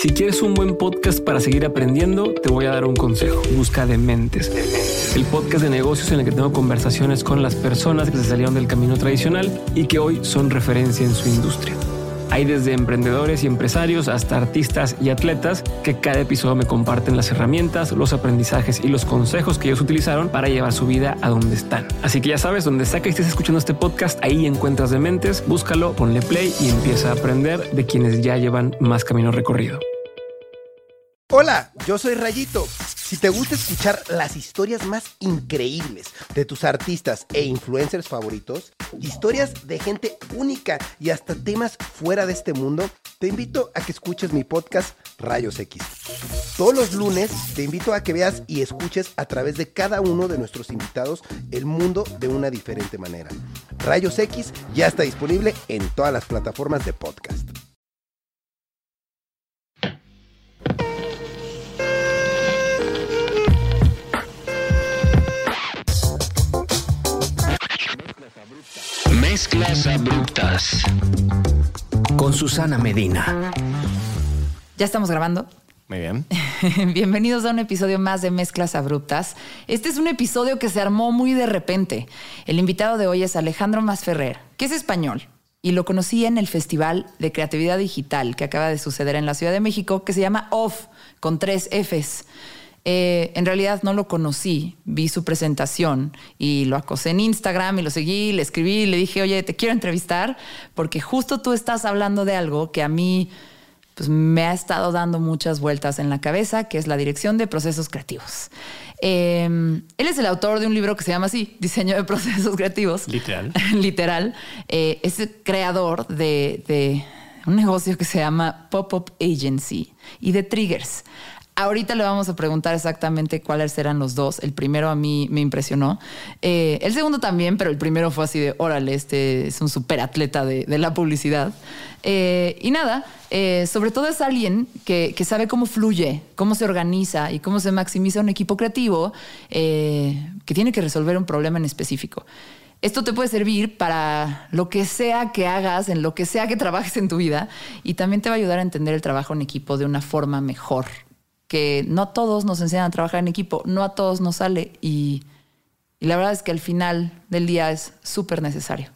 Si quieres un buen podcast para seguir aprendiendo, te voy a dar un consejo. Busca Dementes. El podcast de negocios en el que tengo conversaciones con las personas que se salieron del camino tradicional y que hoy son referencia en su industria. Hay desde emprendedores y empresarios hasta artistas y atletas que cada episodio me comparten las herramientas, los aprendizajes y los consejos que ellos utilizaron para llevar su vida a donde están. Así que ya sabes, donde sea que estés escuchando este podcast, ahí encuentras Dementes, búscalo, ponle play y empieza a aprender de quienes ya llevan más camino recorrido. Hola, yo soy Rayito. Si te gusta escuchar las historias más increíbles de tus artistas e influencers favoritos, historias de gente única y hasta temas fuera de este mundo, te invito a que escuches mi podcast Rayos X. Todos los lunes te invito a que veas y escuches a través de cada uno de nuestros invitados el mundo de una diferente manera. Rayos X ya está disponible en todas las plataformas de podcast. Mezclas abruptas. Con Susana Medina. Ya estamos grabando. Muy bien. Bienvenidos a un episodio más de Mezclas Abruptas. Este es un episodio que se armó muy de repente. El invitado de hoy es Alejandro Masferrer, que es español. Y lo conocí en el Festival de Creatividad Digital que acaba de suceder en la Ciudad de México, que se llama OFF, con tres Fs. Eh, en realidad no lo conocí, vi su presentación y lo acosé en Instagram y lo seguí, le escribí, le dije, oye, te quiero entrevistar porque justo tú estás hablando de algo que a mí pues, me ha estado dando muchas vueltas en la cabeza, que es la dirección de procesos creativos. Eh, él es el autor de un libro que se llama así, Diseño de Procesos Creativos. Literal. Literal. Eh, es el creador de, de un negocio que se llama Pop-Up Agency y de Triggers. Ahorita le vamos a preguntar exactamente cuáles eran los dos. El primero a mí me impresionó. Eh, el segundo también, pero el primero fue así de, órale, este es un super atleta de, la publicidad. Eh, y nada, eh, sobre todo es alguien que, que, sabe cómo fluye, cómo se organiza y cómo se maximiza un equipo creativo que tiene que resolver un problema en específico. Esto te puede servir para lo que sea que hagas, en lo que sea que trabajes en tu vida, y también te va a ayudar a entender el trabajo en equipo de una forma mejor que no a todos nos enseñan a trabajar en equipo, no a todos nos sale y, y la verdad es que al final del día es súper necesario.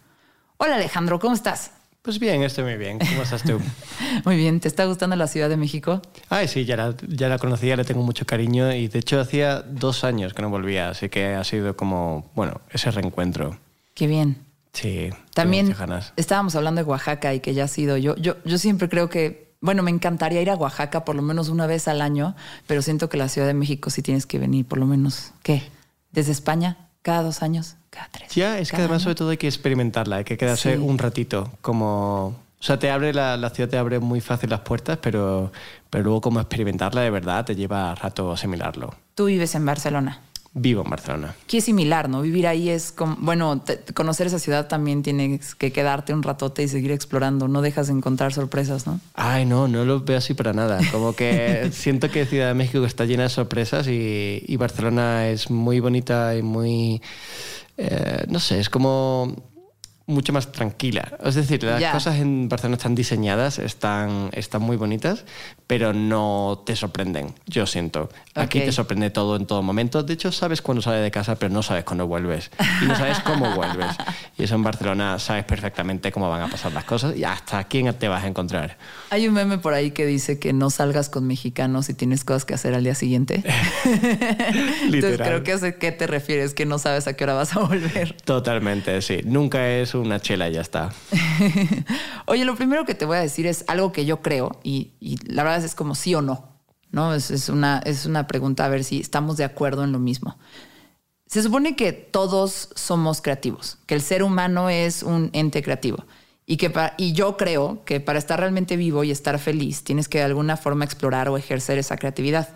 Hola Alejandro, ¿cómo estás? Pues bien, estoy muy bien. ¿Cómo estás tú? muy bien, ¿te está gustando la Ciudad de México? Ay, sí, ya la, ya la conocía, le tengo mucho cariño y de hecho hacía dos años que no volvía, así que ha sido como, bueno, ese reencuentro. Qué bien. Sí. También estábamos hablando de Oaxaca y que ya ha sido, yo, yo, yo siempre creo que bueno, me encantaría ir a Oaxaca por lo menos una vez al año, pero siento que la Ciudad de México sí tienes que venir por lo menos, ¿qué? Desde España, cada dos años, cada tres. Ya, es que además año. sobre todo hay que experimentarla, hay que quedarse sí. un ratito, como... O sea, te abre la, la, ciudad te abre muy fácil las puertas, pero, pero luego como experimentarla de verdad te lleva rato asimilarlo. Tú vives en Barcelona. Vivo en Barcelona. Que es similar, ¿no? Vivir ahí es como, bueno, te, conocer esa ciudad también tienes que quedarte un ratote y seguir explorando. No dejas de encontrar sorpresas, ¿no? Ay, no, no lo veo así para nada. Como que siento que Ciudad de México está llena de sorpresas y, y Barcelona es muy bonita y muy, eh, no sé, es como mucho más tranquila. Es decir, las yeah. cosas en Barcelona están diseñadas, están, están muy bonitas, pero no te sorprenden, yo siento. Aquí okay. te sorprende todo en todo momento. De hecho, sabes cuándo sales de casa, pero no sabes cuándo vuelves. Y no sabes cómo vuelves. Y eso en Barcelona sabes perfectamente cómo van a pasar las cosas y hasta quién te vas a encontrar. Hay un meme por ahí que dice que no salgas con mexicanos si tienes cosas que hacer al día siguiente. Entonces creo que a qué te refieres, que no sabes a qué hora vas a volver. Totalmente, sí. Nunca es una chela y ya está. Oye, lo primero que te voy a decir es algo que yo creo y, y la verdad es como sí o no. ¿no? Es, es, una, es una pregunta a ver si estamos de acuerdo en lo mismo. Se supone que todos somos creativos, que el ser humano es un ente creativo. Y, que para, y yo creo que para estar realmente vivo y estar feliz tienes que de alguna forma explorar o ejercer esa creatividad.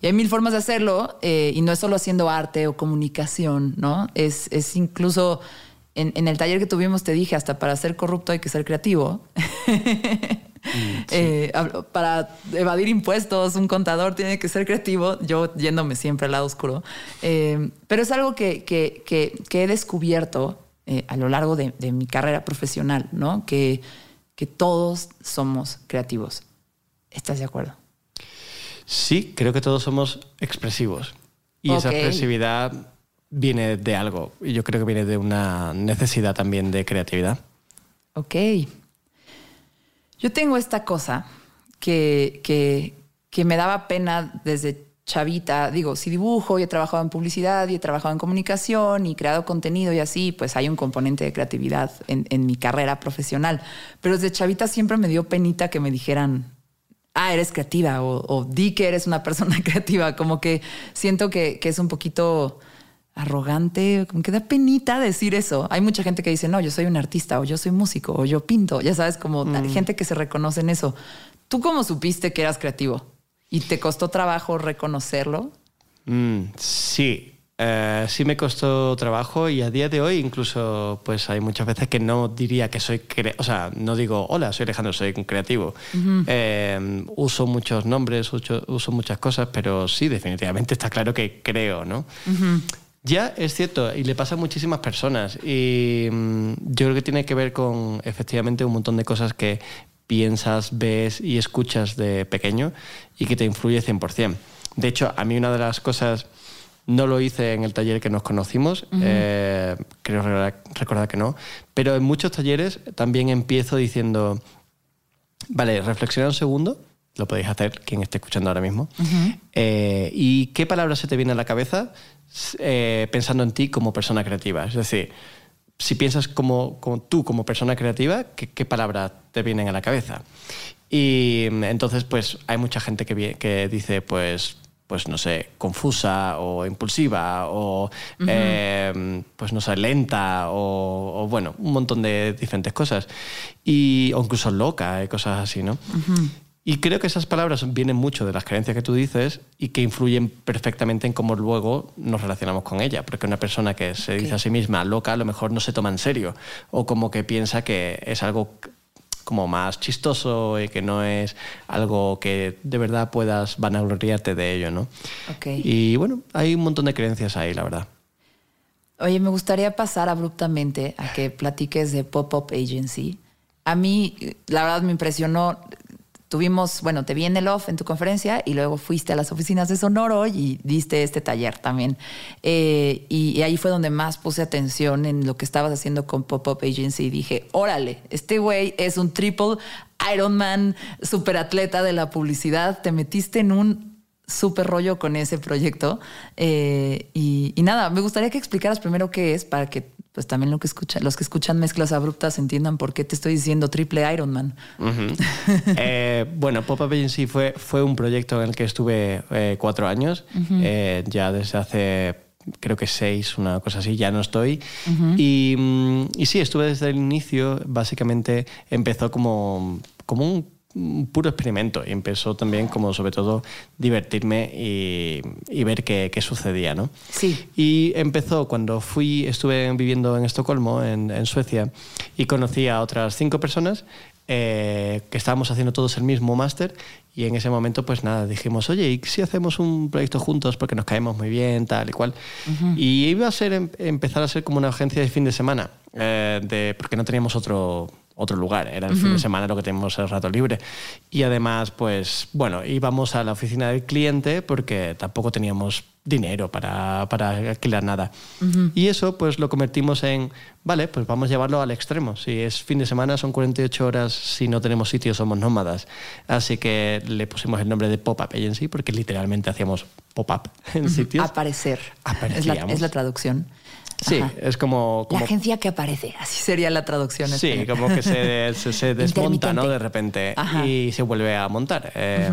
Y hay mil formas de hacerlo y no es solo haciendo arte o comunicación, ¿no? Es, es incluso en, en, el taller que tuvimos te dije, hasta para ser corrupto hay que ser creativo. Mm, sí. eh, para evadir impuestos, un contador tiene que ser creativo, yo yéndome siempre al lado oscuro. Eh, pero es algo que, que, que, que he descubierto eh, a lo largo de, de, mi carrera profesional, ¿no? Que, que todos somos creativos. ¿Estás de acuerdo? Sí, creo que todos somos expresivos. Y esa expresividad viene de algo. Y yo creo que viene de una necesidad también de creatividad. Ok. Yo tengo esta cosa que, que, me daba pena desde chavita. Digo, si dibujo y he trabajado en publicidad y he trabajado en comunicación y creado contenido y así, pues hay un componente de creatividad en, en mi carrera profesional. Pero desde chavita siempre me dio penita que me dijeran, ah, eres creativa o, di que eres una persona creativa. Como que siento que es un poquito arrogante, como que da penita decir eso. Hay mucha gente que dice, no, yo soy un artista o yo soy músico o yo pinto, ya sabes, como hay gente que se reconoce en eso. ¿Tú cómo supiste que eras creativo? ¿Y te costó trabajo reconocerlo? Mm, sí, eh, sí me costó trabajo y a día de hoy incluso pues hay muchas veces que no diría que soy, o sea, no digo, hola, soy Alejandro, soy un creativo. Eh, uso muchos nombres, uso, uso muchas cosas, pero sí, definitivamente está claro que creo, ¿no? Ya es cierto, y le pasa a muchísimas personas. Y mm, yo creo que tiene que ver con efectivamente un montón de cosas que piensas, ves y escuchas de pequeño y que te influye 100%. De hecho, a mí una de las cosas, no lo hice en el taller que nos conocimos, eh, creo recordar, que no, pero en muchos talleres también empiezo diciendo, vale, reflexiona un segundo, lo podéis hacer quien esté escuchando ahora mismo, eh, y qué palabra se te viene a la cabeza eh, pensando en ti como persona creativa. Es decir, si piensas como, como tú como persona creativa, ¿qué, qué palabras te vienen a la cabeza? Y mm, entonces, pues hay mucha gente que, dice, pues, pues no sé, confusa o impulsiva o, eh, pues no sé, lenta o, o, bueno, un montón de diferentes cosas. Y, o incluso loca y cosas así, ¿no? Y creo que esas palabras vienen mucho de las creencias que tú dices y que influyen perfectamente en cómo luego nos relacionamos con ella. Porque una persona que se dice a sí misma loca a lo mejor no se toma en serio o como que piensa que es algo como más chistoso y que no es algo que de verdad puedas vanagloriarte de ello, ¿no? Ok. Y bueno, hay un montón de creencias ahí, la verdad. Oye, me gustaría pasar abruptamente a que platiques de Pop-Up Agency. A mí, la verdad, me impresionó. Tuvimos, bueno, te vi en el off en tu conferencia y luego fuiste a las oficinas de Sonoro y diste este taller también. Eh, y, ahí fue donde más puse atención en lo que estabas haciendo con Pop-Up Agency y dije, órale, este güey es un triple Ironman, superatleta de la publicidad. Te metiste en un súper rollo con ese proyecto. Eh, y, y nada, me gustaría que explicaras primero qué es para que pues también lo que escuchan, los que escuchan mezclas abruptas entiendan por qué te estoy diciendo triple Ironman. Ujú. Eh, bueno, Pop-Up Agency fue, fue un proyecto en el que estuve eh, cuatro años, eh, ya desde hace creo que seis, una cosa así, ya no estoy. y, mm, y sí, estuve desde el inicio, básicamente empezó como, como un un puro experimento y empezó también como sobre todo divertirme y, y ver qué, qué sucedía, ¿no? Sí. Y empezó cuando fui, estuve viviendo en Estocolmo, en, en Suecia, y conocí a otras cinco personas eh, que estábamos haciendo todos el mismo máster y en ese momento pues nada, dijimos, oye, ¿y si hacemos un proyecto juntos porque nos caemos muy bien, tal y cual? Y iba a ser, em- empezar a ser como una agencia de fin de semana, eh, de, porque no teníamos otro otro lugar, era el fin de semana lo que teníamos el rato libre. Y además, pues bueno, íbamos a la oficina del cliente porque tampoco teníamos dinero para, para alquilar nada. Y eso pues lo convertimos en, vale, pues vamos a llevarlo al extremo. Si es fin de semana son 48 horas, si no tenemos sitio somos nómadas. Así que le pusimos el nombre de Pop-Up Agency porque literalmente hacíamos pop-up en sitios. Aparecer. Es la, es la traducción. Sí, Ajá. es como... La agencia que aparece, así sería la traducción. Sí, espera. como que se, se- se desmonta, ¿no? De repente Ajá. y se vuelve a montar. Eh,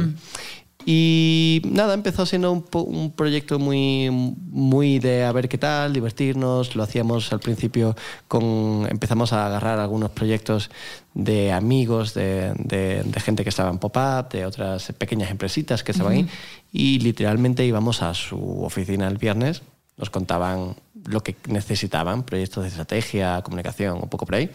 Y nada, empezó siendo un, proyecto muy, muy de a ver qué tal, divertirnos. Lo hacíamos al principio con. Empezamos a agarrar algunos proyectos de amigos, de, de- de gente que estaba en pop-up, de otras pequeñas empresitas que estaban ahí. Y literalmente íbamos a su oficina el viernes, nos contaban lo que necesitaban, proyectos de estrategia, comunicación, un poco por ahí.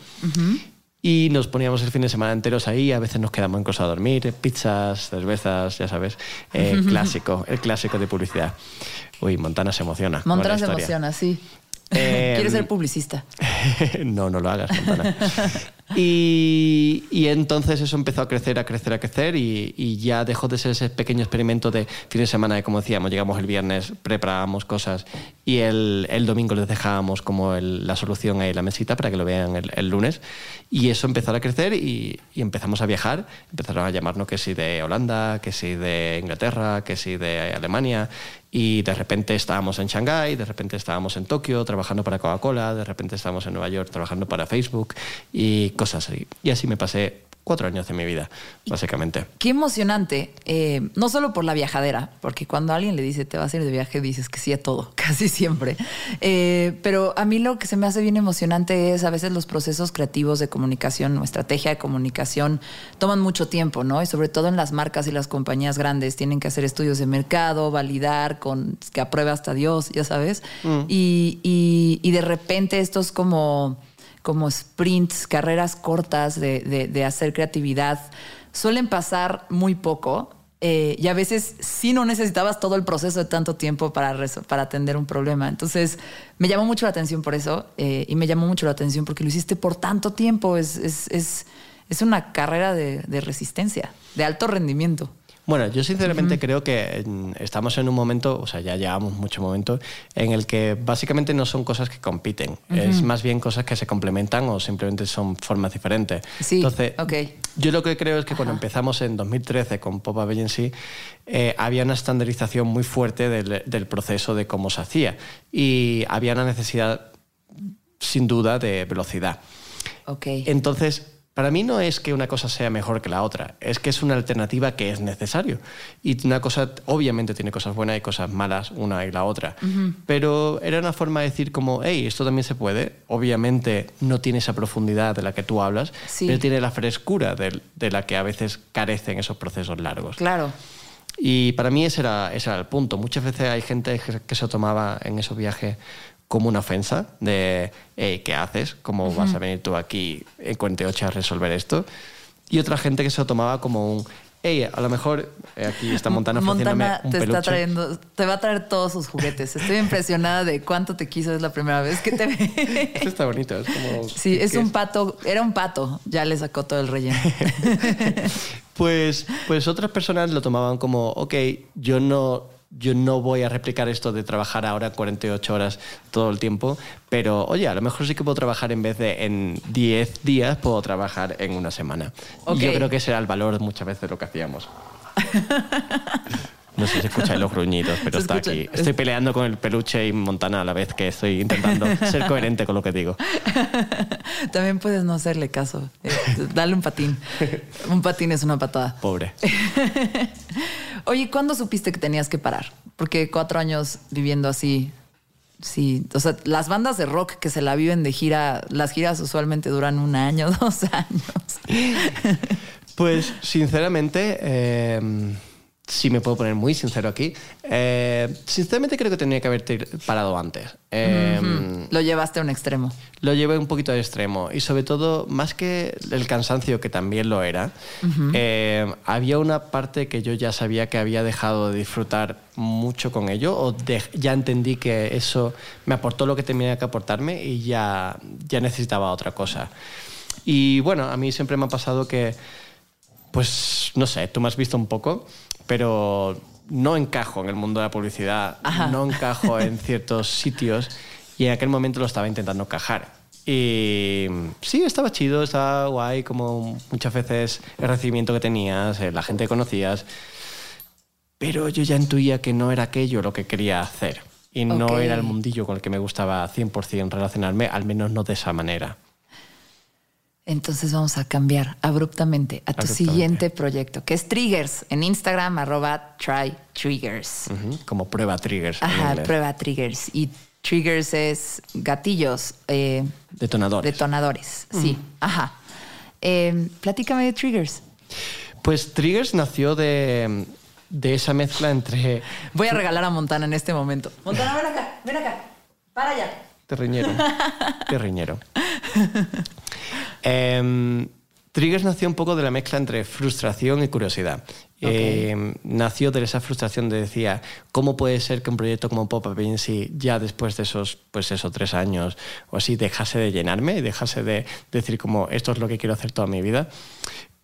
Y nos poníamos el fin de semana enteros ahí, a veces nos quedamos incluso a dormir, pizzas, cervezas, ya sabes, eh, clásico, el clásico de publicidad. Uy, Montana se emociona. Montana se emociona, sí. Eh, Quiere ser publicista. no, no lo hagas, Montana. Y, y entonces eso empezó a crecer, a crecer, a crecer y, y ya dejó de ser ese pequeño experimento de fin de semana, de como decíamos, llegamos el viernes, preparábamos cosas y el, el domingo les dejábamos como el- la solución ahí en la mesita para que lo vean el, el lunes. Y eso empezó a crecer y, y empezamos a viajar. Empezaron a llamarnos que sí de Holanda, que sí de Inglaterra, que sí de Alemania. Y de repente estábamos en Shanghái, de repente estábamos en Tokio trabajando para Coca-Cola, de repente estábamos en Nueva York trabajando para Facebook y cosas así. Y así me pasé cuatro años de mi vida, básicamente. Qué emocionante, eh, no solo por la viajadera, porque cuando alguien le dice te vas a ir de viaje, dices que sí a todo, casi siempre. Eh, pero a mí lo que se me hace bien emocionante es a veces los procesos creativos de comunicación o estrategia de comunicación toman mucho tiempo, ¿no? Y sobre todo en las marcas y las compañías grandes tienen que hacer estudios de mercado, validar con que apruebe hasta Dios, ya sabes. Y, y- y de repente estos como como sprints, carreras cortas de, de- hacer creatividad, suelen pasar muy poco. eh, y a veces sí no necesitabas todo el proceso de tanto tiempo para, para atender un problema. Entonces me llamó mucho la atención por eso eh, y me llamó mucho la atención porque lo hiciste por tanto tiempo. Es, es, es, es una carrera de, de resistencia, de alto rendimiento. Bueno, yo sinceramente creo que estamos en un momento, o sea, ya llevamos mucho momento, en el que básicamente no son cosas que compiten, es más bien cosas que se complementan o simplemente son formas diferentes. Sí, Entonces, yo lo que creo es que cuando empezamos en 2013 con Pop-Up Agency, eh, había una estandarización muy fuerte del, del proceso de cómo se hacía y había una necesidad, sin duda, de velocidad. Ok. Entonces, para mí no es que una cosa sea mejor que la otra, es que es una alternativa que es necesario. Y una cosa, obviamente, tiene cosas buenas y cosas malas, una y la otra. Pero era una forma de decir como, hey, esto también se puede. Obviamente no tiene esa profundidad de la que tú hablas, Sí. pero tiene la frescura de, de la que a veces carecen esos procesos largos. Claro. Y para mí ese era, ese era el punto. Muchas veces hay gente que, se tomaba en esos viajes como una ofensa de, hey, ¿qué haces? ¿Cómo vas a venir tú aquí en 48 a resolver esto? Y otra gente que se lo tomaba como un, hey, a lo mejor eh, aquí está Montana Montana un te peluche. está trayendo, te va a traer todos sus juguetes. Estoy impresionada de cuánto te quiso, es la primera vez que te ve. Esto está bonito, es como... Sí, es ¿qué un pato, era un pato, ya le sacó todo el relleno. Pues, pues otras personas lo tomaban como, ok, yo no, yo no voy a replicar esto de trabajar ahora 48 horas todo el tiempo, pero oye, a lo mejor sí que puedo trabajar en vez de en 10 días, puedo trabajar en una semana. Ok. Y yo creo que ese era el valor muchas veces de lo que hacíamos. No sé si escucháis los gruñidos, pero Se está escucha. aquí. Estoy peleando con el peluche y Montana a la vez que estoy intentando ser coherente con lo que digo. También puedes no hacerle caso. Eh, dale un patín. Un patín es una patada. Pobre. Oye, ¿cuándo supiste que tenías que parar? Porque cuatro años viviendo así, sí. O sea, las bandas de rock que se la viven de gira, las giras usualmente duran un año, dos años. Pues sinceramente, eh, si me puedo poner muy sincero aquí, eh, sinceramente creo que tenía que haber tir- parado antes. Eh, Lo llevaste a un extremo. Lo llevé un poquito al extremo y sobre todo, más que el cansancio, que también lo era, eh, había una parte que yo ya sabía que había dejado de disfrutar mucho con ello o de- ya entendí que eso me aportó lo que tenía que aportarme y ya, ya necesitaba otra cosa. Y bueno, a mí siempre me ha pasado que, pues, no sé, tú me has visto un poco, pero no encajo en el mundo de la publicidad, Ajá. no encajo en ciertos sitios y en aquel momento lo estaba intentando encajar. Y sí, estaba chido, estaba guay, como muchas veces el recibimiento que tenías, eh, la gente que conocías, pero yo ya intuía que no era aquello lo que quería hacer. Y no era el mundillo con el que me gustaba 100% relacionarme, al menos no de esa manera. Entonces vamos a cambiar abruptamente a tu Abruptamente. siguiente proyecto, que es Triggers, en Instagram, arroba try triggers. Como prueba triggers. Ajá, prueba triggers. Y triggers es gatillos, eh, Detonadores. detonadores. Sí, ajá. Eh, platícame de triggers. pues Triggers nació de, de esa mezcla entre Voy a regalar a Montana en este momento. Montana, ven acá, ven acá. Para allá. Terriñero. Terriñero. Em, Triggers nació un poco de la mezcla entre frustración y curiosidad. Eh, nació de esa frustración de decía, ¿cómo puede ser que un proyecto como Pop-Up Agency ya después de esos, pues esos tres años o así, dejase de llenarme y dejase de decir como esto es lo que quiero hacer toda mi vida?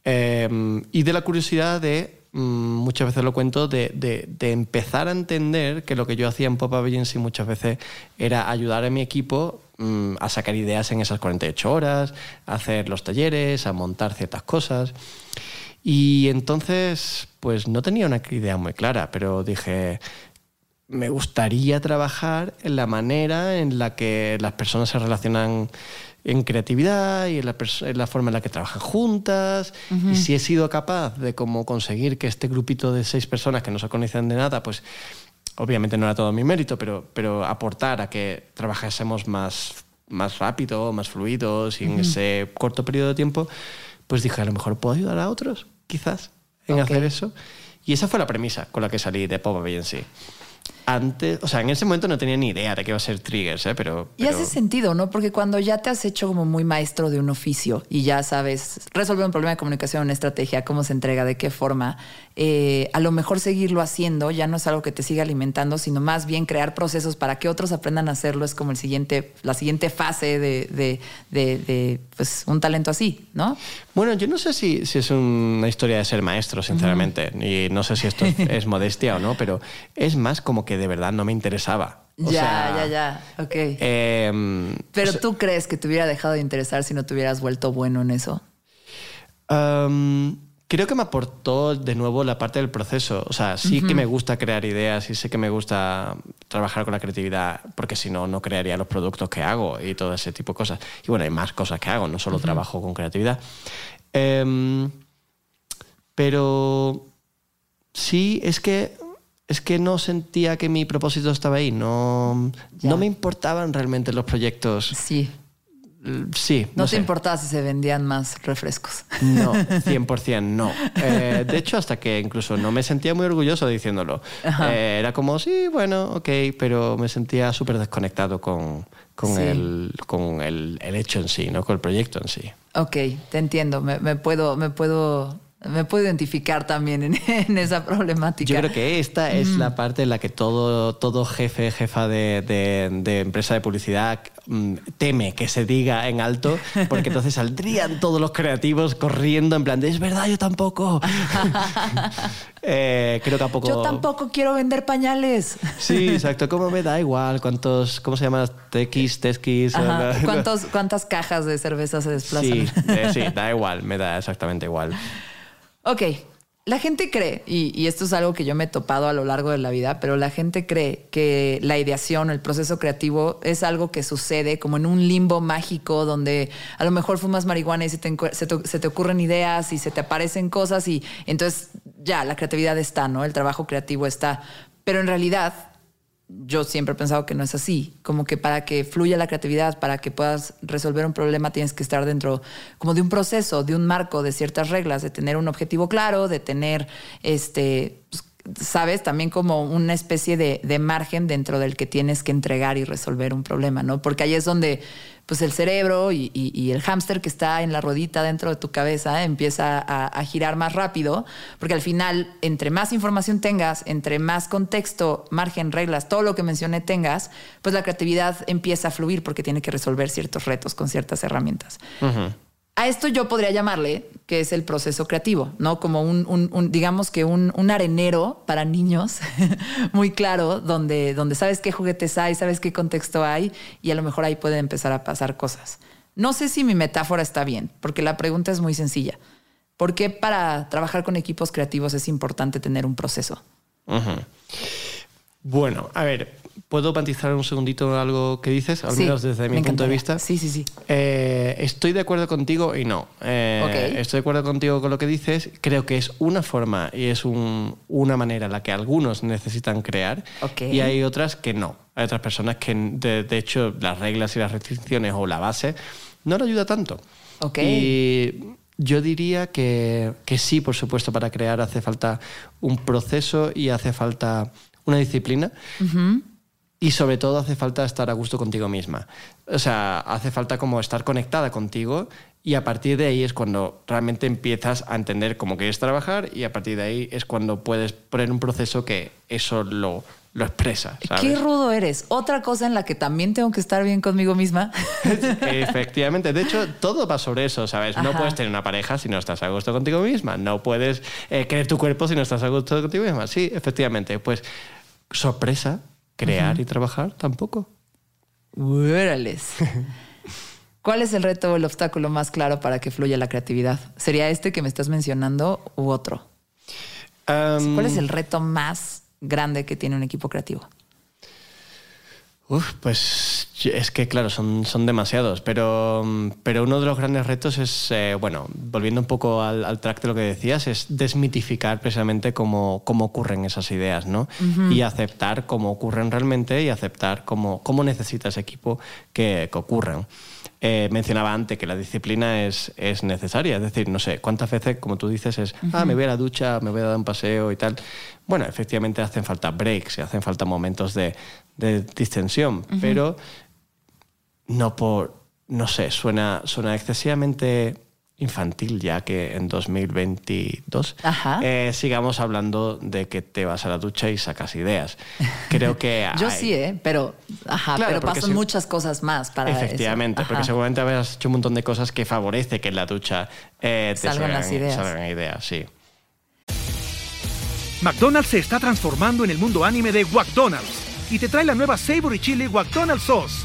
Eh, y de la curiosidad de mm, muchas veces lo cuento, de, de, de, empezar a entender que lo que yo hacía en Pop-Up Agency muchas veces era ayudar a mi equipo mm, a sacar ideas en esas 48 horas, a hacer los talleres, a montar ciertas cosas. Y entonces, pues no tenía una idea muy clara, pero dije, me gustaría trabajar en la manera en la que las personas se relacionan en creatividad y en la, en la forma en la que trabajan juntas. Uh -huh. Y si he sido capaz de como conseguir que este grupito de seis personas que no se conocen de nada, pues obviamente no era todo mi mérito, pero, pero aportar a que trabajásemos más, más rápido, más fluidos y en ese corto periodo de tiempo, pues dije, a lo mejor puedo ayudar a otros, quizás, en okay. hacer eso. Y esa fue la premisa con la que salí de Pop Agency antes, o sea, en ese momento no tenía ni idea de que iba a ser triggers, ¿eh? pero, pero, Y hace sentido, ¿no? Porque cuando ya te has hecho como muy maestro de un oficio y ya sabes resolver un problema de comunicación, una estrategia, cómo se entrega, de qué forma, eh, a lo mejor seguirlo haciendo ya no es algo que te siga alimentando, sino más bien crear procesos para que otros aprendan a hacerlo es como el siguiente, la siguiente fase de, de, de, de pues, un talento así, ¿no? Bueno, yo no sé si, si es una historia de ser maestro, sinceramente, uh -huh. y no sé si esto es modestia o no, pero es más como que de verdad no me interesaba. O ya, sea, ya, ya, ok. Eh, Pero o sea, tú crees que te hubiera dejado de interesar si no te hubieras vuelto bueno en eso? Um, creo que me aportó de nuevo la parte del proceso. O sea, sí uh -huh. que me gusta crear ideas y sé que me gusta trabajar con la creatividad, porque si no, no crearía los productos que hago y todo ese tipo de cosas. Y bueno, hay más cosas que hago, no solo uh -huh. trabajo con creatividad. Um, pero sí, es que es que no sentía que mi propósito estaba ahí. No, no me importaban realmente los proyectos. Sí. Sí. No, no te sé. importaba si se vendían más refrescos. No, 100% no. Eh, de hecho, hasta que incluso no me sentía muy orgulloso diciéndolo. Eh, era como, sí, bueno, ok, pero me sentía súper desconectado con, con, sí. el, con el, el, hecho en sí, ¿no? con el proyecto en sí. Ok, te entiendo. Me, me puedo, me puedo me puedo identificar también en, en, esa problemática. Yo creo que esta es mm. la parte en la que todo, todo jefe, jefa de, de, de empresa de publicidad mm, teme que se diga en alto, porque entonces saldrían todos los creativos corriendo en plan de es verdad, yo tampoco. eh, creo que a poco... Yo tampoco quiero vender pañales. sí, exacto. Como me da igual cuántos, ¿cómo se llama? Tequis, tesquis. Ajá. ¿Cuántos, ¿Cuántas cajas de cerveza se desplazan? Sí, eh, sí, da igual, me da exactamente igual. Ok, la gente cree, y, esto es algo que yo me he topado a lo largo de la vida, pero la gente cree que la ideación, el proceso creativo es algo que sucede como en un limbo mágico donde a lo mejor fumas marihuana y se te, se te ocurren ideas y se te aparecen cosas y entonces ya la creatividad está, ¿no? El trabajo creativo está. Pero en realidad yo siempre he pensado que no es así, como que para que fluya la creatividad, para que puedas resolver un problema tienes que estar dentro como de un proceso, de un marco, de ciertas reglas, de tener un objetivo claro, de tener este, pues, sabes, también como una especie de, de, margen dentro del que tienes que entregar y resolver un problema, ¿no? Porque ahí es donde pues el cerebro y, el hámster que está en la rodita dentro de tu cabeza empieza a, girar más rápido, porque al final, entre más información tengas, entre más contexto, margen, reglas, todo lo que mencioné tengas, pues la creatividad empieza a fluir porque tiene que resolver ciertos retos con ciertas herramientas. A esto yo podría llamarle que es el proceso creativo, ¿no? Como un, un, un digamos que un, un, arenero para niños muy claro, donde, donde sabes qué juguetes hay, sabes qué contexto hay y a lo mejor ahí pueden empezar a pasar cosas. No sé si mi metáfora está bien, porque la pregunta es muy sencilla. ¿Por qué para trabajar con equipos creativos es importante tener un proceso? Bueno, a ver, ¿Puedo matizar un segundito algo que dices? Al sí, menos desde mi punto de vista. Sí, sí, sí. Eh, estoy de acuerdo contigo y no. Eh, okay. Estoy de acuerdo contigo con lo que dices. Creo que es una forma y es un, una manera en la que algunos necesitan crear okay. y hay otras que no. Hay otras personas que, de, de, hecho, las reglas y las restricciones o la base no le ayuda tanto. Okay. Y yo diría que, que sí, por supuesto, para crear hace falta un proceso y hace falta una disciplina. Uh -huh. Y sobre todo hace falta estar a gusto contigo misma. O sea, hace falta como estar conectada contigo Y a partir de ahí es cuando realmente empiezas a entender cómo quieres trabajar y a partir de ahí es cuando puedes poner un proceso que eso lo, lo expresa. ¿sabes? Qué rudo eres. Otra cosa en la que también tengo que estar bien conmigo misma. Efectivamente. De hecho, todo va sobre eso, ¿sabes? No puedes tener una pareja si no estás a gusto contigo misma. No puedes eh, querer tu cuerpo si no estás a gusto contigo misma. Sí, efectivamente. Pues sorpresa, crear y trabajar tampoco. ¿Cuál es el reto o el obstáculo más claro para que fluya la creatividad? ¿Sería este que me estás mencionando u otro? ¿Cuál es el reto más grande que tiene un equipo creativo? Uf, pues es que claro, son, son demasiados, pero, pero uno de los grandes retos es, eh, bueno, volviendo un poco al, al track de lo que decías, es desmitificar precisamente cómo, cómo ocurren esas ideas, ¿no? Y aceptar cómo ocurren realmente y aceptar cómo, cómo necesita ese equipo que, que ocurran. Eh, mencionaba antes que la disciplina es, es necesaria, es decir, no sé, cuántas veces, como tú dices, es, ah, me voy a la ducha, me voy a dar un paseo y tal. Bueno, efectivamente hacen falta breaks, y hacen falta momentos de, de distensión, pero no por, no sé, suena, suena excesivamente infantil ya que en 2022 Ajá. eh, sigamos hablando de que te vas a la ducha y sacas ideas. Creo que Yo hay- sí, ¿eh? Pero, ajá, Claro, pero pasan si- muchas cosas más para eso. Efectivamente, porque seguramente habrás hecho un montón de cosas que favorece que en la ducha eh, te Salgan las ideas. salgan ideas, sí. McDonald's se está transformando en el mundo anime de McDonald's y te trae la nueva Savory Chili McDonald's Sauce.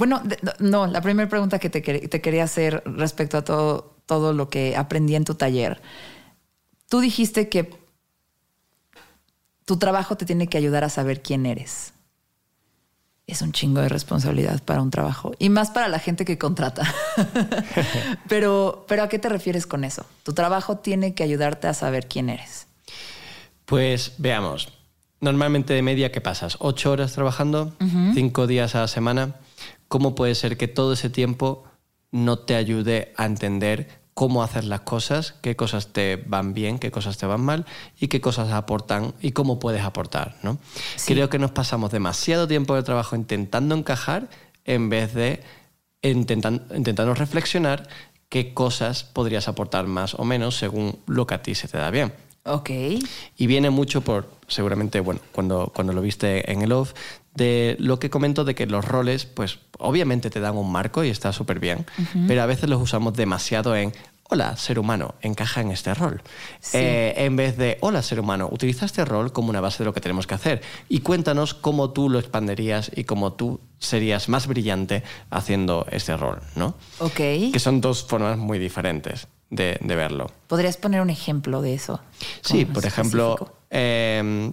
Bueno, no, la primera pregunta que te quería hacer respecto a todo, todo lo que aprendí en tu taller. Tú dijiste que tu trabajo te tiene que ayudar a saber quién eres. Es un chingo de responsabilidad para un trabajo y más para la gente que contrata. pero, pero ¿a qué te refieres con eso? Tu trabajo tiene que ayudarte a saber quién eres. Pues veamos. Normalmente de media, ¿qué pasas? ¿Ocho horas trabajando? ¿Cinco días a la semana? ¿Cómo puede ser que todo ese tiempo no te ayude a entender cómo hacer las cosas, qué cosas te van bien, qué cosas te van mal y qué cosas aportan y cómo puedes aportar? ¿no? Sí. Creo que nos pasamos demasiado tiempo de trabajo intentando encajar en vez de intentan- intentando reflexionar qué cosas podrías aportar más o menos según lo que a ti se te da bien. Ok. Y viene mucho por, seguramente, bueno, cuando, cuando lo viste en el off, de lo que comento de que los roles, pues obviamente te dan un marco y está súper bien, pero a veces los usamos demasiado en, hola, ser humano, encaja en este rol. Sí. Eh, en vez de, hola, ser humano, utiliza este rol como una base de lo que tenemos que hacer y cuéntanos cómo tú lo expanderías y cómo tú serías más brillante haciendo este rol, ¿no? Ok. Que son dos formas muy diferentes de, de verlo. ¿Podrías poner un ejemplo de eso? Sí, por específico. ejemplo, eh,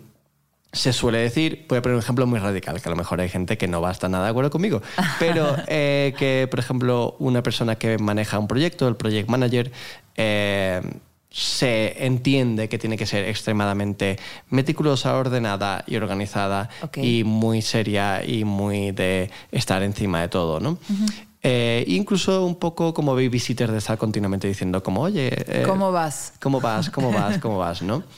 se suele decir, voy a poner un ejemplo muy radical, que a lo mejor hay gente que no va a estar nada de acuerdo conmigo, pero eh, que, por ejemplo, una persona que maneja un proyecto, el project manager, eh, se entiende que tiene que ser extremadamente meticulosa, ordenada y organizada Ok. y muy seria y muy de estar encima de todo, ¿no? Eh, incluso un poco como babysitter de estar continuamente diciendo como, oye... eh, ¿Cómo vas? ¿Cómo vas? ¿Cómo vas? ¿Cómo vas? ¿No?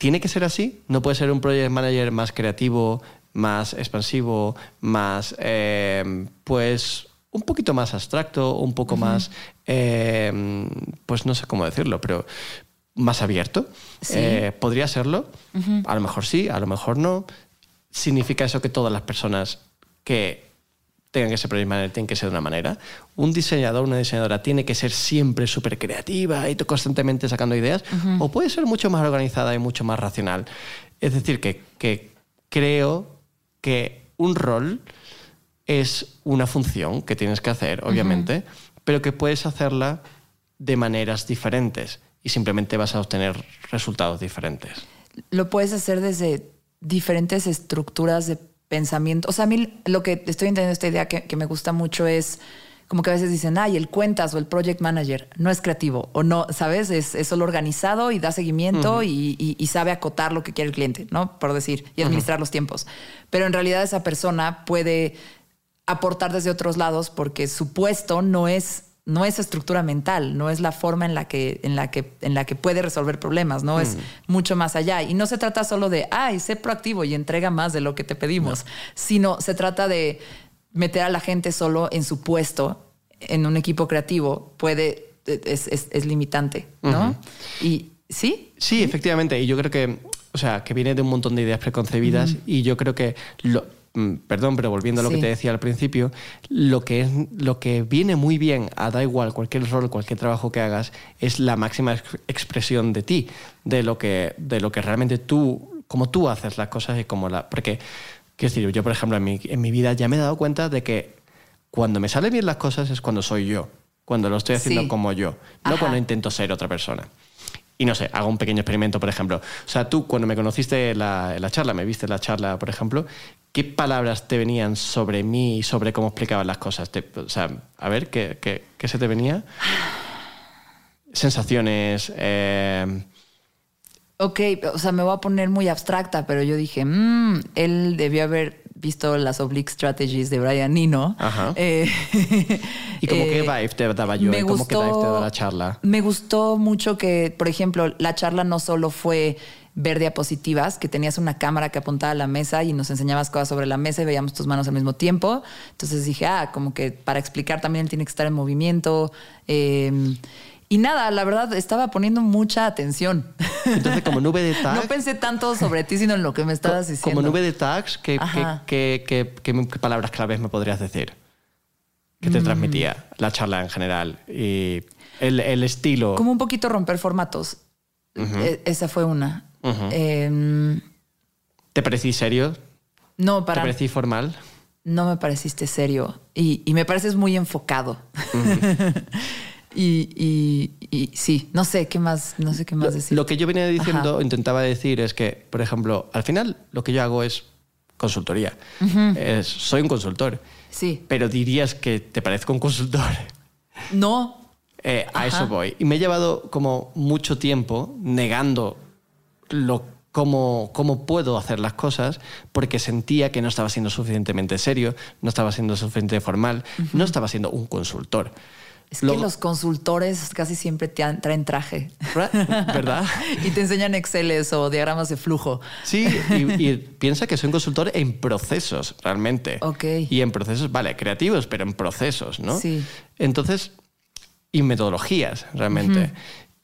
¿Tiene que ser así? ¿No puede ser un project manager más creativo, más expansivo, más, eh, pues, un poquito más abstracto, un poco más, eh, pues no sé cómo decirlo, pero más abierto? Sí. Eh, ¿Podría serlo? A lo mejor sí, a lo mejor no. ¿Significa eso que todas las personas que tengan que ser manager tienen que ser de una manera? ¿Un diseñador, una diseñadora tiene que ser siempre súper creativa y constantemente sacando ideas? ¿O puede ser mucho más organizada y mucho más racional? Es decir, que, que creo que un rol es una función que tienes que hacer, obviamente, pero que puedes hacerla de maneras diferentes y simplemente vas a obtener resultados diferentes. Lo puedes hacer desde diferentes estructuras de pensamiento. O sea, a mí lo que estoy entendiendo esta idea que, que me gusta mucho es como que a veces dicen, ay, el cuentas o el project manager no es creativo o no, ¿sabes? Es, es solo organizado y da seguimiento y, y- y sabe acotar lo que quiere el cliente, ¿no? Por decir, y administrar los tiempos. Pero en realidad esa persona puede aportar desde otros lados porque su puesto no es no es estructura mental, no es la forma en la que en la que en la que puede resolver problemas, no es mucho más allá. Y no se trata solo de, ay, sé proactivo y entrega más de lo que te pedimos, sino se trata de meter a la gente solo en su puesto en un equipo creativo puede es, es- es limitante, ¿no? Y sí, Sí, efectivamente. Y yo creo que, o sea, que viene de un montón de ideas preconcebidas y yo creo que, lo, mm, perdón, pero volviendo a lo Sí. que te decía al principio, lo que, es, lo que viene muy bien a da igual cualquier rol, cualquier trabajo que hagas, es la máxima ex- expresión de ti, de lo que, de lo que realmente tú, como tú haces las cosas y como la... Porque, quiero decir, yo por ejemplo en mi, en mi vida ya me he dado cuenta de que cuando me salen bien las cosas es cuando soy yo, cuando lo estoy haciendo Sí. como yo, no Ajá. cuando intento ser otra persona. Y no sé, hago un pequeño experimento, por ejemplo. O sea, tú cuando me conociste la, la charla, me viste la charla, por ejemplo, ¿qué palabras te venían sobre mí y sobre cómo explicaban las cosas? O sea, a ver, ¿qué, qué, qué se te venía? Sensaciones. eh, Ok, o sea, me voy a poner muy abstracta, pero yo dije, "Mm, él debió haber visto las oblique strategies de Brian Eno. Ajá. Eh, ¿Y como qué eh, vibe te daba yo? me ¿Y ¿Cómo qué gustó- vibe te daba la charla? Me gustó mucho que, por ejemplo, la charla no solo fue ver diapositivas, que tenías una cámara que apuntaba a la mesa y nos enseñabas cosas sobre la mesa y veíamos tus manos al mismo tiempo. Entonces dije, ah, como que para explicar también él tiene que estar en movimiento. Eh, y nada, la verdad, estaba poniendo mucha atención. Entonces, como nube de tags. No pensé tanto sobre ti, sino en lo que me estabas diciendo. Como nube de tags, ¿qué, qué, qué- qué- palabras claves me podrías decir? ¿Qué te Mm. transmitía la charla en general? Y el, el estilo. Como un poquito romper formatos. E- esa fue una. Eh, ¿Te parecí serio? no, ¿Te para. parecí formal? No me pareciste serio. Y, y me pareces muy enfocado. y, y- y sí, no sé qué más, no sé qué más Lo, decir. lo que yo venía diciendo, Ajá. intentaba decir es que, por ejemplo, al final lo que yo hago es consultoría. Es- soy un consultor. Sí. Pero dirías que te parezco un consultor. No. Eh, a eso voy. Y me he llevado como mucho tiempo negando lo, cómo, cómo puedo hacer las cosas porque sentía que no estaba siendo suficientemente serio, no estaba siendo suficientemente formal, no estaba siendo un consultor. Es Luego- que los consultores casi siempre te traen traje. ¿Verdad? y te enseñan Exceles o diagramas de flujo. Sí, y, y piensa que soy un consultor en procesos, realmente. Ok. Y en procesos, vale, creativos, pero en procesos, ¿no? Sí. Entonces, y metodologías, realmente.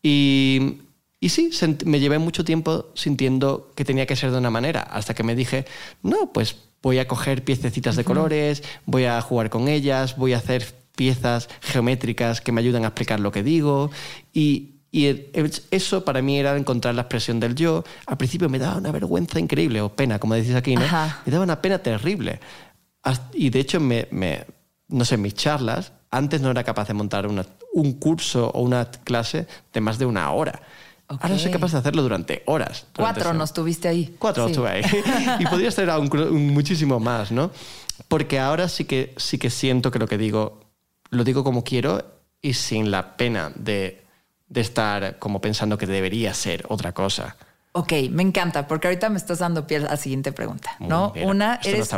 y, y sí, me llevé mucho tiempo sintiendo que tenía que ser de una manera, hasta que me dije, no, pues voy a coger piececitas de colores, voy a jugar con ellas, voy a hacer piezas geométricas que me ayudan a explicar lo que digo. Y, y eso para mí era encontrar la expresión del yo. Al principio me daba una vergüenza increíble, o pena, como decís aquí, ¿no? Ajá. Me daba una pena terrible. Y de hecho, me, me- no sé, mis charlas, antes no era capaz de montar una- un curso o una clase de más de una hora. Ahora Ok. soy capaz de hacerlo durante horas. durante Cuatro nos tuviste ahí. Cuatro Sí. estuve ahí. y podría ser aún muchísimo más, ¿no? Porque ahora sí que, sí que siento que lo que digo, lo digo como quiero y sin la pena de, de estar como pensando que debería ser otra cosa. Ok, me encanta, porque ahorita me estás dando pie a la siguiente pregunta, ¿no? Mira, Una, no eres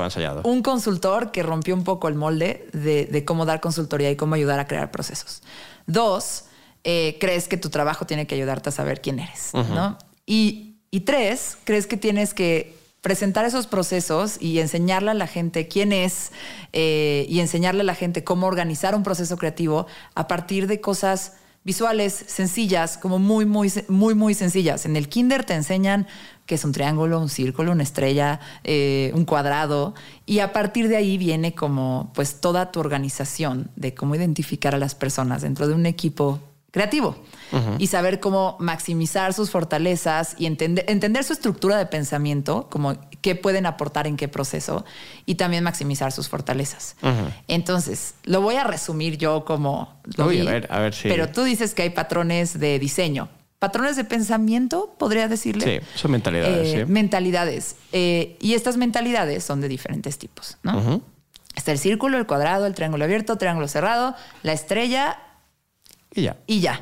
un consultor que rompió un poco el molde de, de cómo dar consultoría y cómo ayudar a crear procesos. Dos, eh, crees que tu trabajo tiene que ayudarte a saber quién eres, ¿no? Y, y tres, crees que tienes que presentar esos procesos y enseñarle a la gente quién es eh, y enseñarle a la gente cómo organizar un proceso creativo a partir de cosas visuales sencillas, como muy, muy, muy, muy sencillas. En el kinder te enseñan que es un triángulo, un círculo, una estrella, eh, un cuadrado, y a partir de ahí viene como pues toda tu organización de cómo identificar a las personas dentro de un equipo creativo y saber cómo maximizar sus fortalezas y entender, entender su estructura de pensamiento, como qué pueden aportar en qué proceso y también maximizar sus fortalezas. Entonces, lo voy a resumir yo como... lo Uy, a ver, a ver si- Pero tú dices que hay patrones de diseño. Patrones de pensamiento, podría decirle. Sí, son mentalidades, Eh, sí. Mentalidades. Eh, y estas mentalidades son de diferentes tipos, ¿no? Está el círculo, el cuadrado, el triángulo abierto, triángulo cerrado, la estrella Y ya. y ya.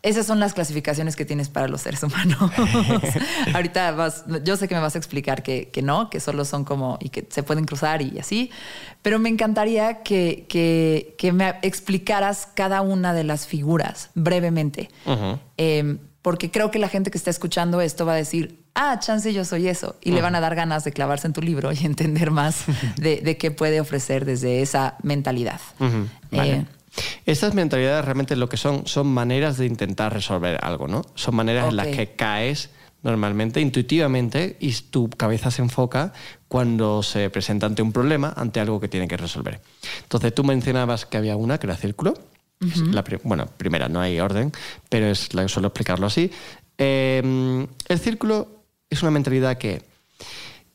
Esas son las clasificaciones que tienes para los seres humanos. Ahorita vas, yo sé que me vas a explicar que, que no, que solo son como y que se pueden cruzar y así, pero me encantaría que, que- que me explicaras cada una de las figuras brevemente, Eh, porque creo que la gente que está escuchando esto va a decir, ah, chance yo soy eso, y le van a dar ganas de clavarse en tu libro y entender más de, de qué puede ofrecer desde esa mentalidad. Vale. Eh, Estas mentalidades realmente lo que son son maneras de intentar resolver algo, ¿no? Son maneras en las que caes normalmente, intuitivamente, y tu cabeza se enfoca cuando se presenta ante un problema, ante algo que tiene que resolver. Entonces, tú mencionabas que había una que era círculo. La bueno, primera, no hay orden, pero es la que suelo explicarlo así. Eh, el círculo es una mentalidad que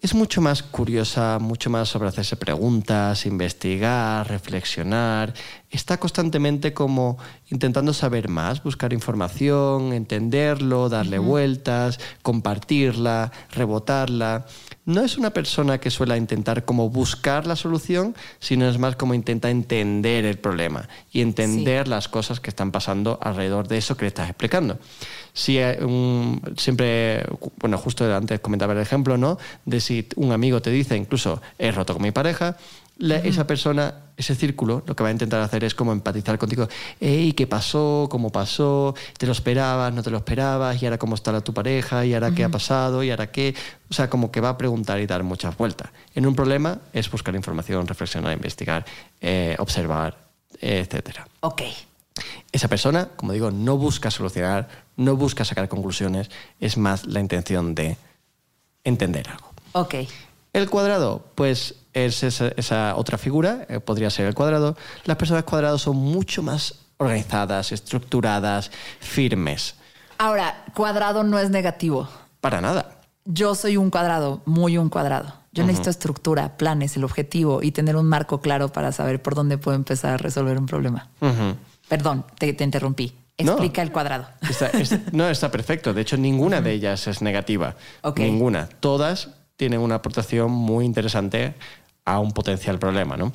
es mucho más curiosa, mucho más sobre hacerse preguntas, investigar, reflexionar. Está constantemente como intentando saber más, buscar información, entenderlo, darle vueltas, compartirla, rebotarla. No es una persona que suele intentar como buscar la solución, sino es más como intenta entender el problema y entender las cosas que están pasando alrededor de eso que le estás explicando. Si un- siempre, bueno, justo antes comentaba el ejemplo, ¿no? De si un amigo te dice, incluso he roto con mi pareja, la- esa persona, ese círculo, lo que va a intentar hacer es como empatizar contigo. Ey, ¿qué pasó? ¿Cómo pasó? ¿Te lo esperabas? ¿No te lo esperabas? ¿Y ahora cómo está tu pareja? ¿Y ahora qué ha pasado? ¿Y ahora qué? O sea, como que va a preguntar y dar muchas vueltas. En un problema es buscar información, reflexionar, investigar, eh, observar, etcétera. ok. Esa persona, como digo, no busca solucionar, no busca sacar conclusiones, es más la intención de entender algo. Ok. El cuadrado, pues es esa, esa otra figura, eh, podría ser el cuadrado. Las personas cuadrados son mucho más organizadas, estructuradas, firmes. Ahora, cuadrado no es negativo. Para nada. Yo soy un cuadrado, muy un cuadrado. Yo necesito estructura, planes, el objetivo y tener un marco claro para saber por dónde puedo empezar a resolver un problema. Perdón, te, te interrumpí. No. Explica el cuadrado. Está- no, está perfecto. De hecho, ninguna de ellas es negativa. Ninguna. Todas tienen una aportación muy interesante a un potencial problema, ¿no?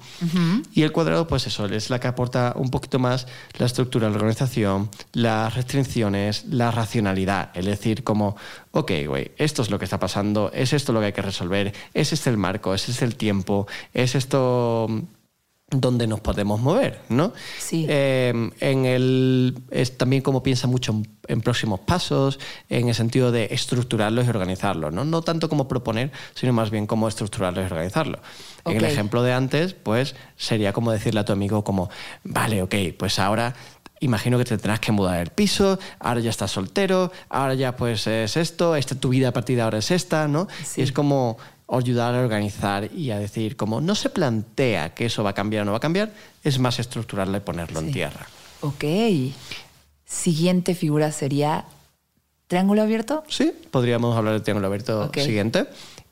Y el cuadrado, pues eso, es la que aporta un poquito más la estructura, la organización, las restricciones, la racionalidad. Es decir, como, ok, güey, esto es lo que está pasando, es esto lo que hay que resolver, es este el marco, es este el tiempo, es esto donde nos podemos mover, ¿no? Sí. Eh, en el, es también como piensa mucho en, en próximos pasos, en el sentido de estructurarlos y organizarlos, ¿no? No tanto como proponer, sino más bien como estructurarlos y organizarlos. En el ejemplo de antes, pues sería como decirle a tu amigo como, vale, ok, pues ahora imagino que te tendrás que mudar el piso, ahora ya estás soltero, ahora ya pues es esto, esta tu vida a partir de ahora es esta, ¿no? Sí. Y es como ayudar a organizar y a decir, como no se plantea que eso va a cambiar o no va a cambiar, es más estructurarlo y ponerlo en tierra. Ok. Siguiente figura sería triángulo abierto. Sí, podríamos hablar del triángulo abierto Ok. siguiente.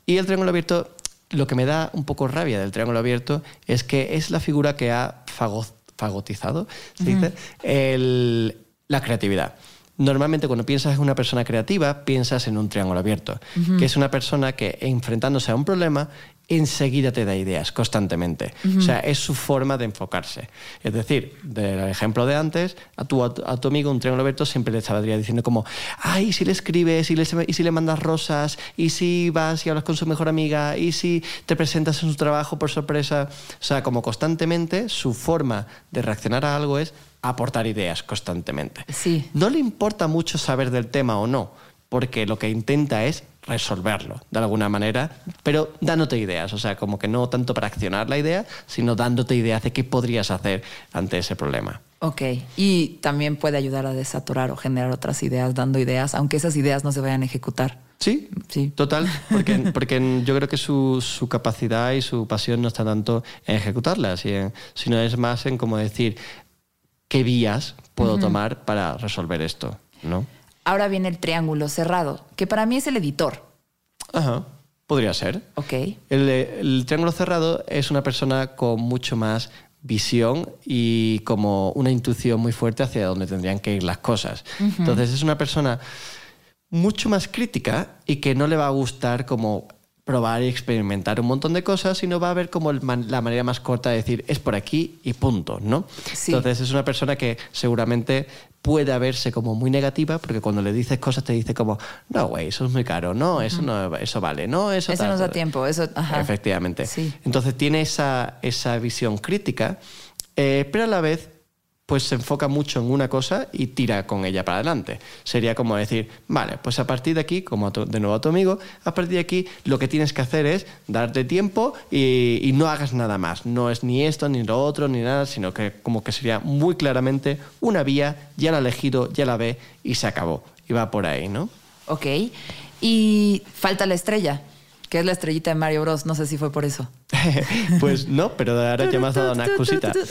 Y el triángulo abierto, lo que me da un poco rabia del triángulo abierto es que es la figura que ha fago- fagotizado, se dice, el- la creatividad. Normalmente cuando piensas en una persona creativa, piensas en un triángulo abierto, que es una persona que enfrentándose a un problema, enseguida te da ideas constantemente. O sea, es su forma de enfocarse. Es decir, del ejemplo de antes, a tu, a tu amigo un triángulo abierto siempre le estaría diciendo como, ay, si le escribes, y, le, y si le mandas rosas, y si vas y hablas con su mejor amiga, y si te presentas en su trabajo por sorpresa. O sea, como constantemente su forma de reaccionar a algo es aportar ideas constantemente. Sí. No le importa mucho saber del tema o no, porque lo que intenta es resolverlo de alguna manera, pero dándote ideas, o sea, como que no tanto para accionar la idea, sino dándote ideas de qué podrías hacer ante ese problema. Ok. Y también puede ayudar a desaturar o generar otras ideas, dando ideas, aunque esas ideas no se vayan a ejecutar. Sí, Sí. total, porque, porque yo creo que su, su capacidad y su pasión no está tanto en ejecutarlas, sino es más en como decir qué vías puedo tomar para resolver esto, ¿no? Ahora viene el triángulo cerrado, que para mí es el editor. Ajá, podría ser. Ok. El, el triángulo cerrado es una persona con mucho más visión y como una intuición muy fuerte hacia dónde tendrían que ir las cosas. Entonces es una persona mucho más crítica y que no le va a gustar como probar y experimentar un montón de cosas, sino va a ver como man- la manera más corta de decir es por aquí y punto, ¿no? Sí. Entonces es una persona que seguramente puede verse como muy negativa porque cuando le dices cosas te dice como no güey eso es muy caro no eso no eso vale no eso Eso nos da tal". tiempo, eso, ajá. efectivamente Sí. entonces tiene esa, esa visión crítica eh, pero a la vez pues se enfoca mucho en una cosa y tira con ella para adelante. Sería como decir, vale, pues a partir de aquí, como de nuevo a tu amigo, a partir de aquí lo que tienes que hacer es darte tiempo y, y no hagas nada más. No es ni esto, ni lo otro, ni nada, sino que como que sería muy claramente una vía, ya la ha elegido, ya la ve y se acabó. Y va por ahí, ¿no? Ok. Y falta la estrella, que es la estrellita de Mario Bros. No sé si fue por eso. pues no, pero ahora ya me has dado una excusita.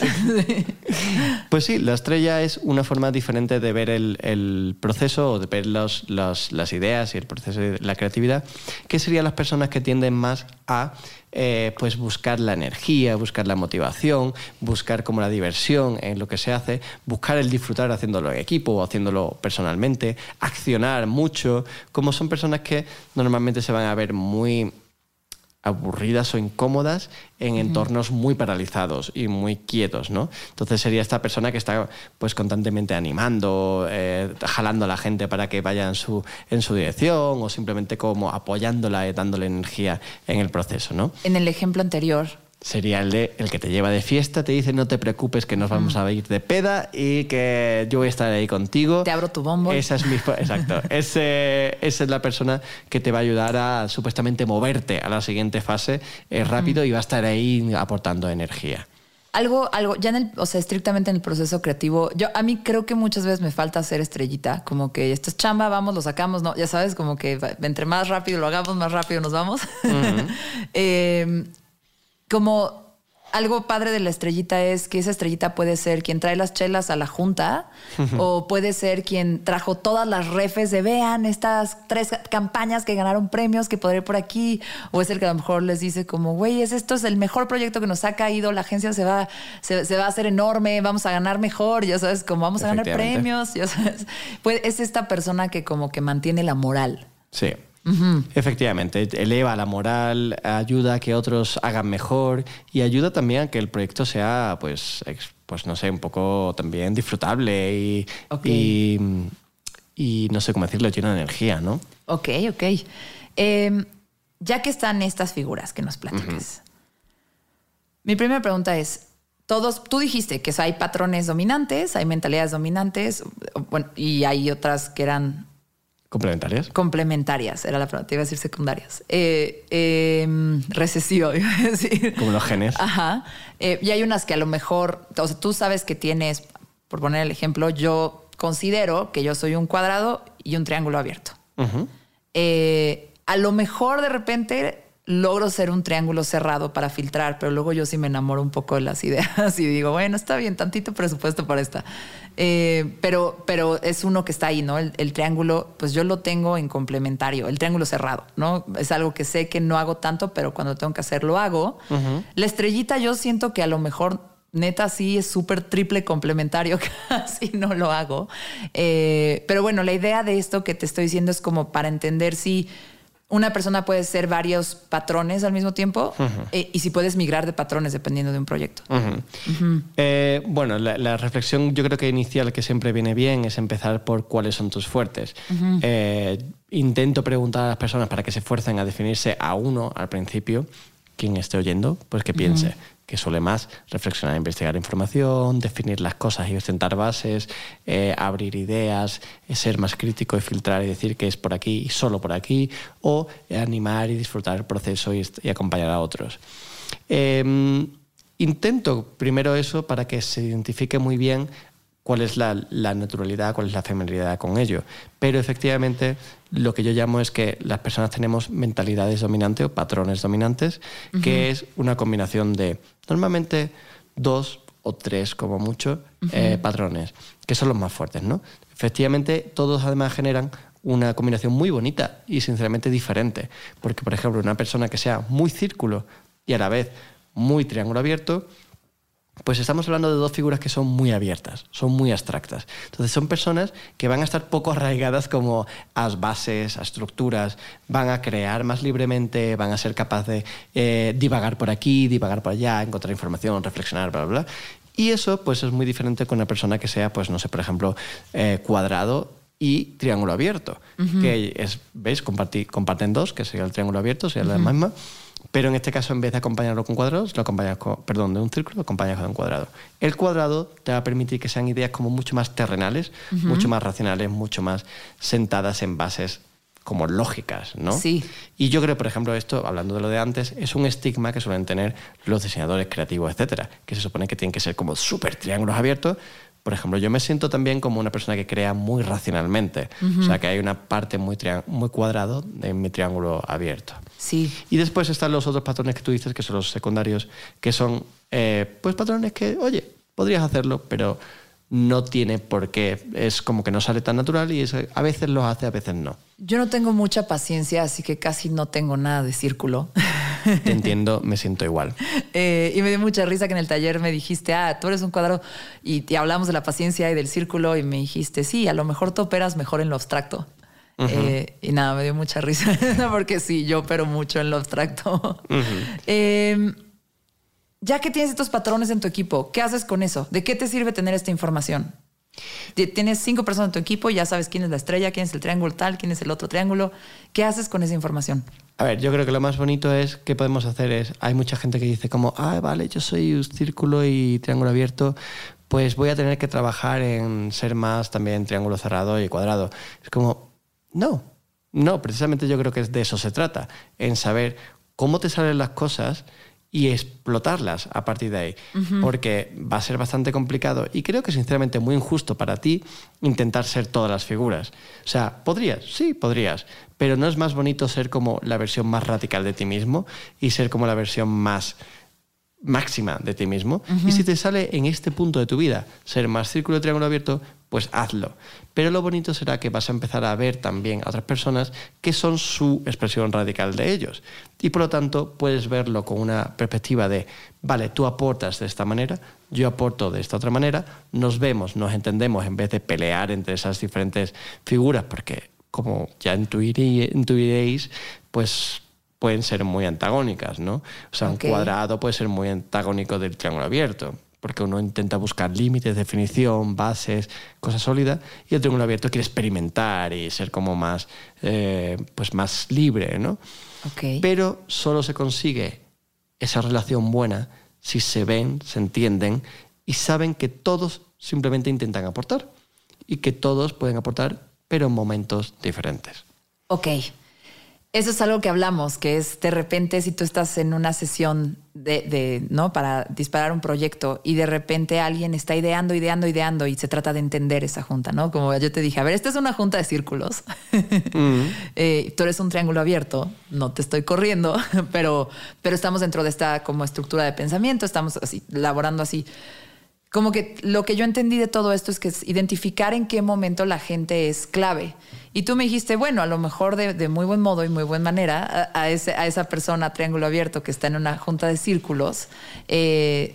Pues sí, la estrella es una forma diferente de ver el, el proceso o de ver los- los- las ideas y el proceso de la creatividad, que serían las personas que tienden más a eh, pues buscar la energía, buscar la motivación, buscar como la diversión en lo que se hace, buscar el disfrutar haciéndolo en equipo o haciéndolo personalmente, accionar mucho, como son personas que normalmente se van a ver muy aburridas o incómodas en entornos muy paralizados y muy quietos, ¿no? Entonces sería esta persona que está pues constantemente animando, eh, jalando a la gente para que vaya en su, en su dirección o simplemente como apoyándola y dándole energía en el proceso, ¿no? En el ejemplo anterior, Sería el de el que te lleva de fiesta, te dice no te preocupes que nos vamos a ir de peda y que yo voy a estar ahí contigo. Te abro tu bombo. Esa es mi exacto. Ese, esa es la persona que te va a ayudar a supuestamente moverte a la siguiente fase eh, rápido y va a estar ahí aportando energía. Algo, algo, ya en el, o sea, estrictamente en el proceso creativo, yo a mí creo que muchas veces me falta hacer estrellita, como que esto es chamba, vamos, lo sacamos, no, ya sabes, como que entre más rápido lo hagamos, más rápido nos vamos. Eh, como algo padre de la estrellita es que esa estrellita puede ser quien trae las chelas a la junta o puede ser quien trajo todas las refes de vean estas tres campañas que ganaron premios que podré ir por aquí o es el que a lo mejor les dice como güey es esto es el mejor proyecto que nos ha caído la agencia se va se, se va a hacer enorme vamos a ganar mejor ya sabes como vamos a ganar premios ya sabes. Pues es esta persona que como que mantiene la moral. Sí. Efectivamente, eleva la moral, ayuda a que otros hagan mejor y ayuda también a que el proyecto sea, pues, pues no sé, un poco también disfrutable y, y, y no sé cómo decirlo, lleno de energía, ¿no? Ok, ok. Eh, ya que están estas figuras que nos platicas, mi primera pregunta es, todos, tú dijiste que hay patrones dominantes, hay mentalidades dominantes, bueno, y hay otras que eran Complementarias. complementarias, era la pregunta, iba a decir secundarias. Eh, eh, recesivo, iba a decir. Como los genes. Ajá. Eh, y hay unas que a lo mejor, o sea, tú sabes que tienes, por poner el ejemplo, yo considero que yo soy un cuadrado y un triángulo abierto. Eh, a lo mejor de repente logro ser un triángulo cerrado para filtrar, pero luego yo sí me enamoro un poco de las ideas y digo, bueno, está bien, tantito presupuesto para esta. Eh, pero, pero es uno que está ahí, ¿no? El, el triángulo, pues yo lo tengo en complementario, el triángulo cerrado, ¿no? Es algo que sé que no hago tanto, pero cuando tengo que hacer lo hago. La estrellita yo siento que a lo mejor neta sí es súper triple complementario, casi no lo hago. Eh, pero bueno, la idea de esto que te estoy diciendo es como para entender si una persona puede ser varios patrones al mismo tiempo eh, y si puedes migrar de patrones dependiendo de un proyecto. Eh, bueno, la, la reflexión yo creo que inicial que siempre viene bien es empezar por cuáles son tus fuertes. Eh, intento preguntar a las personas para que se esfuercen a definirse a uno al principio, quien esté oyendo, pues que piense que suele más reflexionar, investigar información, definir las cosas y sentar bases, eh, abrir ideas, eh, ser más crítico y filtrar y decir que es por aquí y solo por aquí, o eh, animar y disfrutar el proceso y, acompañar a otros. Eh, intento primero eso para que se identifique muy bien cuál es la, la naturalidad, cuál es la familiaridad con ello. Pero efectivamente lo que yo llamo es que las personas tenemos mentalidades dominantes o patrones dominantes, que es una combinación de normalmente dos o tres como mucho eh, patrones, que son los más fuertes. ¿no? Efectivamente, todos además generan una combinación muy bonita y sinceramente diferente. Porque, por ejemplo, una persona que sea muy círculo y a la vez muy triángulo abierto, pues estamos hablando de dos figuras que son muy abiertas, son muy abstractas. Entonces son personas que van a estar poco arraigadas como a bases, a estructuras, van a crear más libremente, van a ser capaces de eh, divagar por aquí, divagar por allá, encontrar información, reflexionar, bla, bla, bla. Y eso pues es muy diferente con una persona que sea, pues no sé, por ejemplo, eh, cuadrado y triángulo abierto, que es, ¿veis? comparten dos, que sería el triángulo abierto, sería la misma. Pero en este caso, en vez de acompañarlo con cuadrados, lo acompañas con, perdón, de un círculo, lo acompañas con un cuadrado. El cuadrado te va a permitir que sean ideas como mucho más terrenales, mucho más racionales, mucho más sentadas en bases como lógicas, ¿no? Sí. Y yo creo, por ejemplo, esto, hablando de lo de antes, es un estigma que suelen tener los diseñadores creativos, etcétera, que se supone que tienen que ser como súper triángulos abiertos, por ejemplo, yo me siento también como una persona que crea muy racionalmente. O sea, que hay una parte muy, muy cuadrado en mi triángulo abierto. Sí. Y después están los otros patrones que tú dices, que son los secundarios, que son eh, pues patrones que, oye, podrías hacerlo, pero no tiene por qué. Es como que no sale tan natural y a veces lo hace, a veces no. Yo no tengo mucha paciencia, así que casi no tengo nada de círculo. Te entiendo, me siento igual. Eh, y me dio mucha risa que en el taller me dijiste, ah, tú eres un cuadrado, y, hablamos de la paciencia y del círculo, y me dijiste, sí, a lo mejor tú operas mejor en lo abstracto. Eh, y nada, me dio mucha risa, porque sí, yo opero mucho en lo abstracto. Ya que tienes estos patrones en tu equipo, ¿qué haces con eso? ¿De qué te sirve tener esta información? Tienes cinco personas en tu equipo, ya sabes quién es la estrella, quién es el triángulo tal, quién es el otro triángulo. ¿Qué haces con esa información? A ver, yo creo que lo más bonito es que podemos hacer es, hay mucha gente que dice como, ah, vale, yo soy un círculo y triángulo abierto, pues voy a tener que trabajar en ser más también triángulo cerrado y cuadrado. Es como, no, no, precisamente yo creo que de eso se trata, en saber cómo te salen las cosas y explotarlas a partir de ahí, porque va a ser bastante complicado y creo que sinceramente muy injusto para ti intentar ser todas las figuras. O sea, podrías, sí, podrías, pero no es más bonito ser como la versión más radical de ti mismo y ser como la versión más máxima de ti mismo. Y si te sale en este punto de tu vida ser más círculo de triángulo abierto, pues hazlo. Pero lo bonito será que vas a empezar a ver también a otras personas que son su expresión radical de ellos. Y por lo tanto puedes verlo con una perspectiva de, vale, tú aportas de esta manera, yo aporto de esta otra manera, nos vemos, nos entendemos en vez de pelear entre esas diferentes figuras, porque como ya intuiréis, pues pueden ser muy antagónicas, ¿no? O sea, un cuadrado puede ser muy antagónico del triángulo abierto porque uno intenta buscar límites, definición, bases, cosas sólidas, y el triángulo abierto quiere experimentar y ser como más, eh, pues más libre, ¿no? Pero solo se consigue esa relación buena si se ven, se entienden y saben que todos simplemente intentan aportar y que todos pueden aportar, pero en momentos diferentes. Ok. Eso es algo que hablamos, que es de repente si tú estás en una sesión de, ¿no? Para disparar un proyecto y de repente alguien está ideando, ideando, ideando y se trata de entender esa junta, ¿no? Como yo te dije, a ver, esta es una junta de círculos. Mm. Eh, tú eres un triángulo abierto, no te estoy corriendo, pero, pero estamos dentro de esta como estructura de pensamiento, estamos así, laborando así como que lo que yo entendí de todo esto es que es identificar en qué momento la gente es clave. Y tú me dijiste, bueno, a lo mejor de, muy buen modo y muy buena manera, a, ese, a, esa persona triángulo abierto que está en una junta de círculos, eh,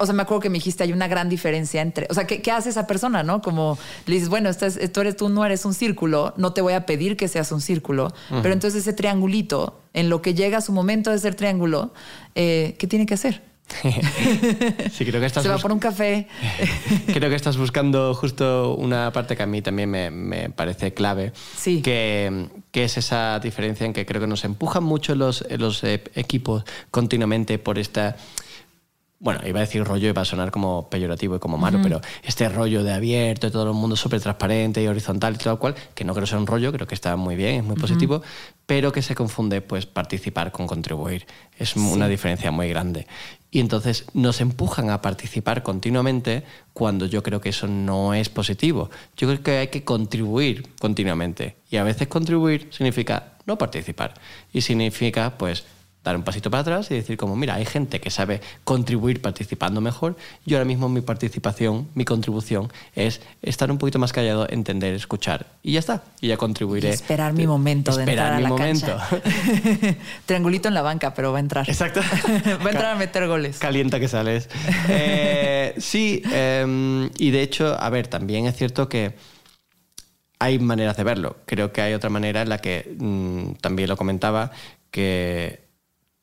o sea, me acuerdo que me dijiste, hay una gran diferencia entre, o sea, ¿qué, hace esa persona, no? Como le dices, bueno, tú, eres, tú no eres un círculo, no te voy a pedir que seas un círculo, pero entonces ese triangulito, en lo que llega su momento de ser triángulo, eh, ¿qué tiene que hacer? sí, creo que estás Se va por un café. creo que estás buscando justo una parte que a mí también me, parece clave, sí. que, que, es esa diferencia en que creo que nos empujan mucho los, los e, equipos continuamente por esta bueno, iba a decir rollo y va a sonar como peyorativo y como malo, pero este rollo de abierto y todo el mundo súper transparente y horizontal y todo cual, que no creo sea un rollo, creo que está muy bien, es muy positivo, pero que se confunde pues participar con contribuir. Es una diferencia muy grande. Y entonces nos empujan a participar continuamente cuando yo creo que eso no es positivo. Yo creo que hay que contribuir continuamente. Y a veces contribuir significa no participar. Y significa pues dar un pasito para atrás y decir como, mira, hay gente que sabe contribuir participando mejor. Yo ahora mismo mi participación, mi contribución es estar un poquito más callado, entender, escuchar y ya está. Y ya contribuiré. Y esperar mi momento de Esperar entrar a mi la momento. cancha. Triangulito en la banca, pero va a entrar. Exacto. va a entrar a meter goles. Calienta que sales. Eh, sí, eh, y de hecho, a ver, también es cierto que hay maneras de verlo. Creo que hay otra manera en la que mm, también lo comentaba, que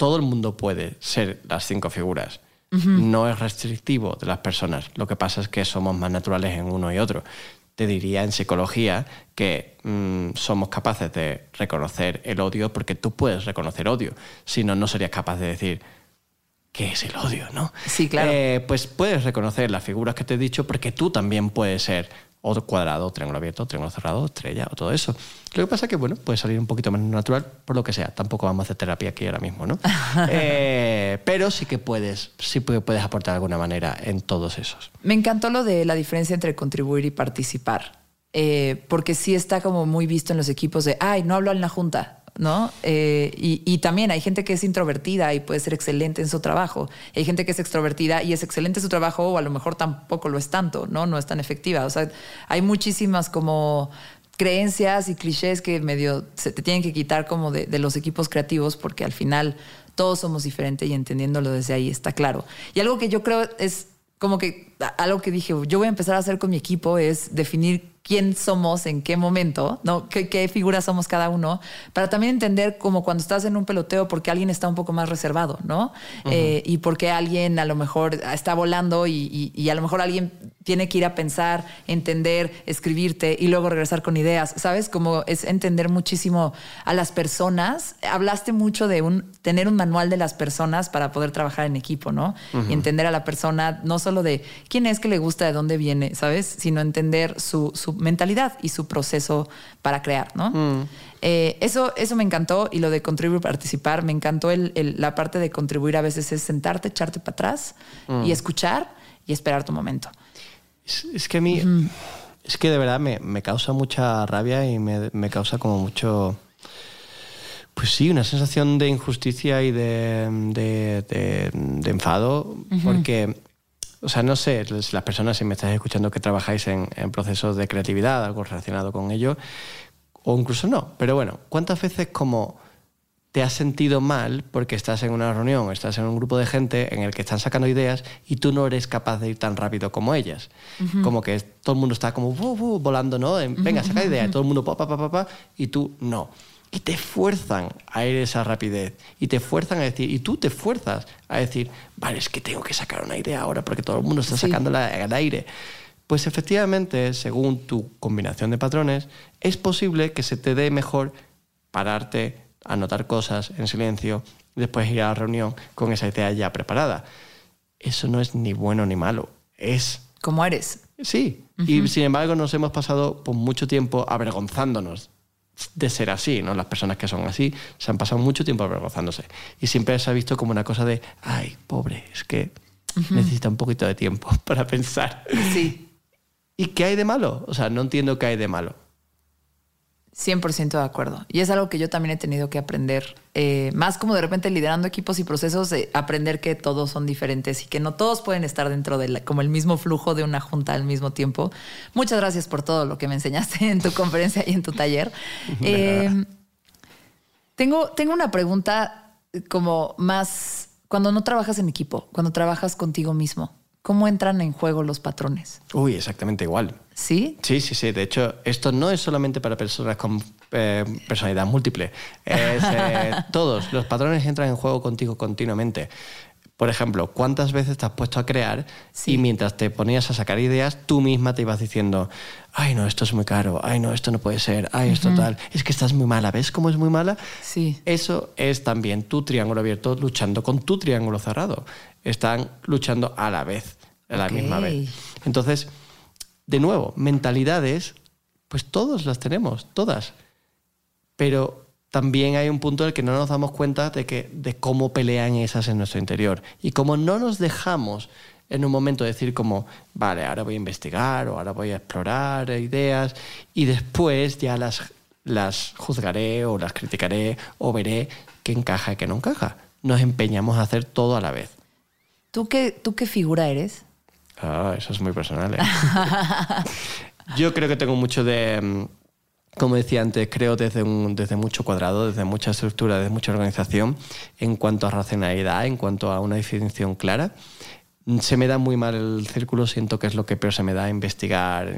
todo el mundo puede ser las cinco figuras. No es restrictivo de las personas. Lo que pasa es que somos más naturales en uno y otro. Te diría en psicología que mm, somos capaces de reconocer el odio porque tú puedes reconocer odio. Si no, no serías capaz de decir, ¿qué es el odio? ¿no? Sí, claro. Eh, pues puedes reconocer las figuras que te he dicho porque tú también puedes ser o cuadrado, triángulo abierto, triángulo cerrado, estrella o todo eso. Lo que pasa es que, bueno, puede salir un poquito más natural por lo que sea. Tampoco vamos a hacer terapia aquí ahora mismo, ¿no? Eh, pero sí que puedes, sí que puedes aportar de alguna manera en todos esos. Me encantó lo de la diferencia entre contribuir y participar. Eh, porque sí está como muy visto en los equipos de, ay, no hablo en la junta. ¿No? Eh, y, y, también hay gente que es introvertida y puede ser excelente en su trabajo. Hay gente que es extrovertida y es excelente en su trabajo o a lo mejor tampoco lo es tanto, ¿no? No es tan efectiva. O sea, hay muchísimas como creencias y clichés que medio se te tienen que quitar como de, de los equipos creativos porque al final todos somos diferentes y entendiéndolo desde ahí está claro. Y algo que yo creo es como que algo que dije, yo voy a empezar a hacer con mi equipo es definir quién somos, en qué momento, ¿no? ¿Qué, qué figuras somos cada uno, para también entender como cuando estás en un peloteo, por qué alguien está un poco más reservado, ¿no? Uh -huh. eh, y por qué alguien a lo mejor está volando y, y, y, a lo mejor alguien tiene que ir a pensar, entender, escribirte y luego regresar con ideas, ¿sabes? Como es entender muchísimo a las personas. Hablaste mucho de un, tener un manual de las personas para poder trabajar en equipo, ¿no? Uh -huh. Y entender a la persona, no solo de quién es que le gusta, de dónde viene, ¿sabes? Sino entender su, su mentalidad y su proceso para crear, ¿no? Mm. Eh, eso, eso me encantó y lo de contribuir, participar, me encantó el, el, la parte de contribuir a veces es sentarte, echarte para atrás mm. y escuchar y esperar tu momento. Es, es que a mí, mm. es que de verdad me, me causa mucha rabia y me, me, causa como mucho... Pues sí, una sensación de injusticia y de, de, de, de enfado, porque o sea, no sé, las personas, si me estáis escuchando que trabajáis en, en, procesos de creatividad, algo relacionado con ello, o incluso no. Pero bueno, ¿cuántas veces como te has sentido mal porque estás en una reunión, estás en un grupo de gente en el que están sacando ideas y tú no eres capaz de ir tan rápido como ellas? Uh -huh. Como que todo el mundo está como uh, uh, volando, ¿no? Venga, saca ideas, todo el mundo pa, pa, pa, pa, pa, y tú no y te fuerzan a ir esa rapidez y te fuerzan a decir, y tú te fuerzas a decir, vale, es que tengo que sacar una idea ahora porque todo el mundo está sí. sacándola al aire. Pues efectivamente, según tu combinación de patrones, es posible que se te dé mejor pararte, anotar cosas en silencio después ir a la reunión con esa idea ya preparada. Eso no es ni bueno ni malo, es... Como eres. Sí, uh -huh. y sin embargo nos hemos pasado por mucho tiempo avergonzándonos de ser así, ¿no? Las personas que son así se han pasado mucho tiempo avergonzándose. Y siempre se ha visto como una cosa de, ay, pobre, es que uh -huh. necesita un poquito de tiempo para pensar. Sí. ¿Y qué hay de malo? O sea, no entiendo qué hay de malo. 100% de acuerdo. Y es algo que yo también he tenido que aprender. Eh, más como de repente liderando equipos y procesos, eh, aprender que todos son diferentes y que no todos pueden estar dentro de la, como el mismo flujo de una junta al mismo tiempo. Muchas gracias por todo lo que me enseñaste en tu conferencia y en tu taller. Eh, tengo, tengo una pregunta como más cuando no trabajas en equipo, cuando trabajas contigo mismo. ¿Cómo entran en juego los patrones? Uy, exactamente igual. ¿Sí? Sí, sí, sí. De hecho, esto no es solamente para personas con eh, personalidad múltiple. Es, eh, todos los patrones entran en juego contigo continuamente. Por ejemplo, ¿cuántas veces te has puesto a crear sí. y mientras te ponías a sacar ideas, tú misma te ibas diciendo, ay, no, esto es muy caro, ay, no, esto no puede ser, ay, esto uh -huh. tal, es que estás muy mala, ¿ves cómo es muy mala? Sí. Eso es también tu triángulo abierto luchando con tu triángulo cerrado. Están luchando a la vez, a la okay. misma vez. Entonces, de nuevo, mentalidades, pues todos las tenemos, todas. Pero también hay un punto en el que no nos damos cuenta de, que, de cómo pelean esas en nuestro interior. Y como no nos dejamos en un momento decir como, vale, ahora voy a investigar o ahora voy a explorar ideas y después ya las, las juzgaré o las criticaré o veré qué encaja y qué no encaja. nos empeñamos a hacer todo a la vez. ¿Tú qué, ¿Tú qué figura eres? Ah, eso es muy personal. ¿eh? Yo creo que tengo mucho de, mm, como decía antes, creo desde, desde mucho cuadrado, desde mucha estructura, desde mucha organización, en cuanto a racionalidad, en cuanto a una definición clara. Se me da muy mal el círculo, siento que es lo que peor se me da investigar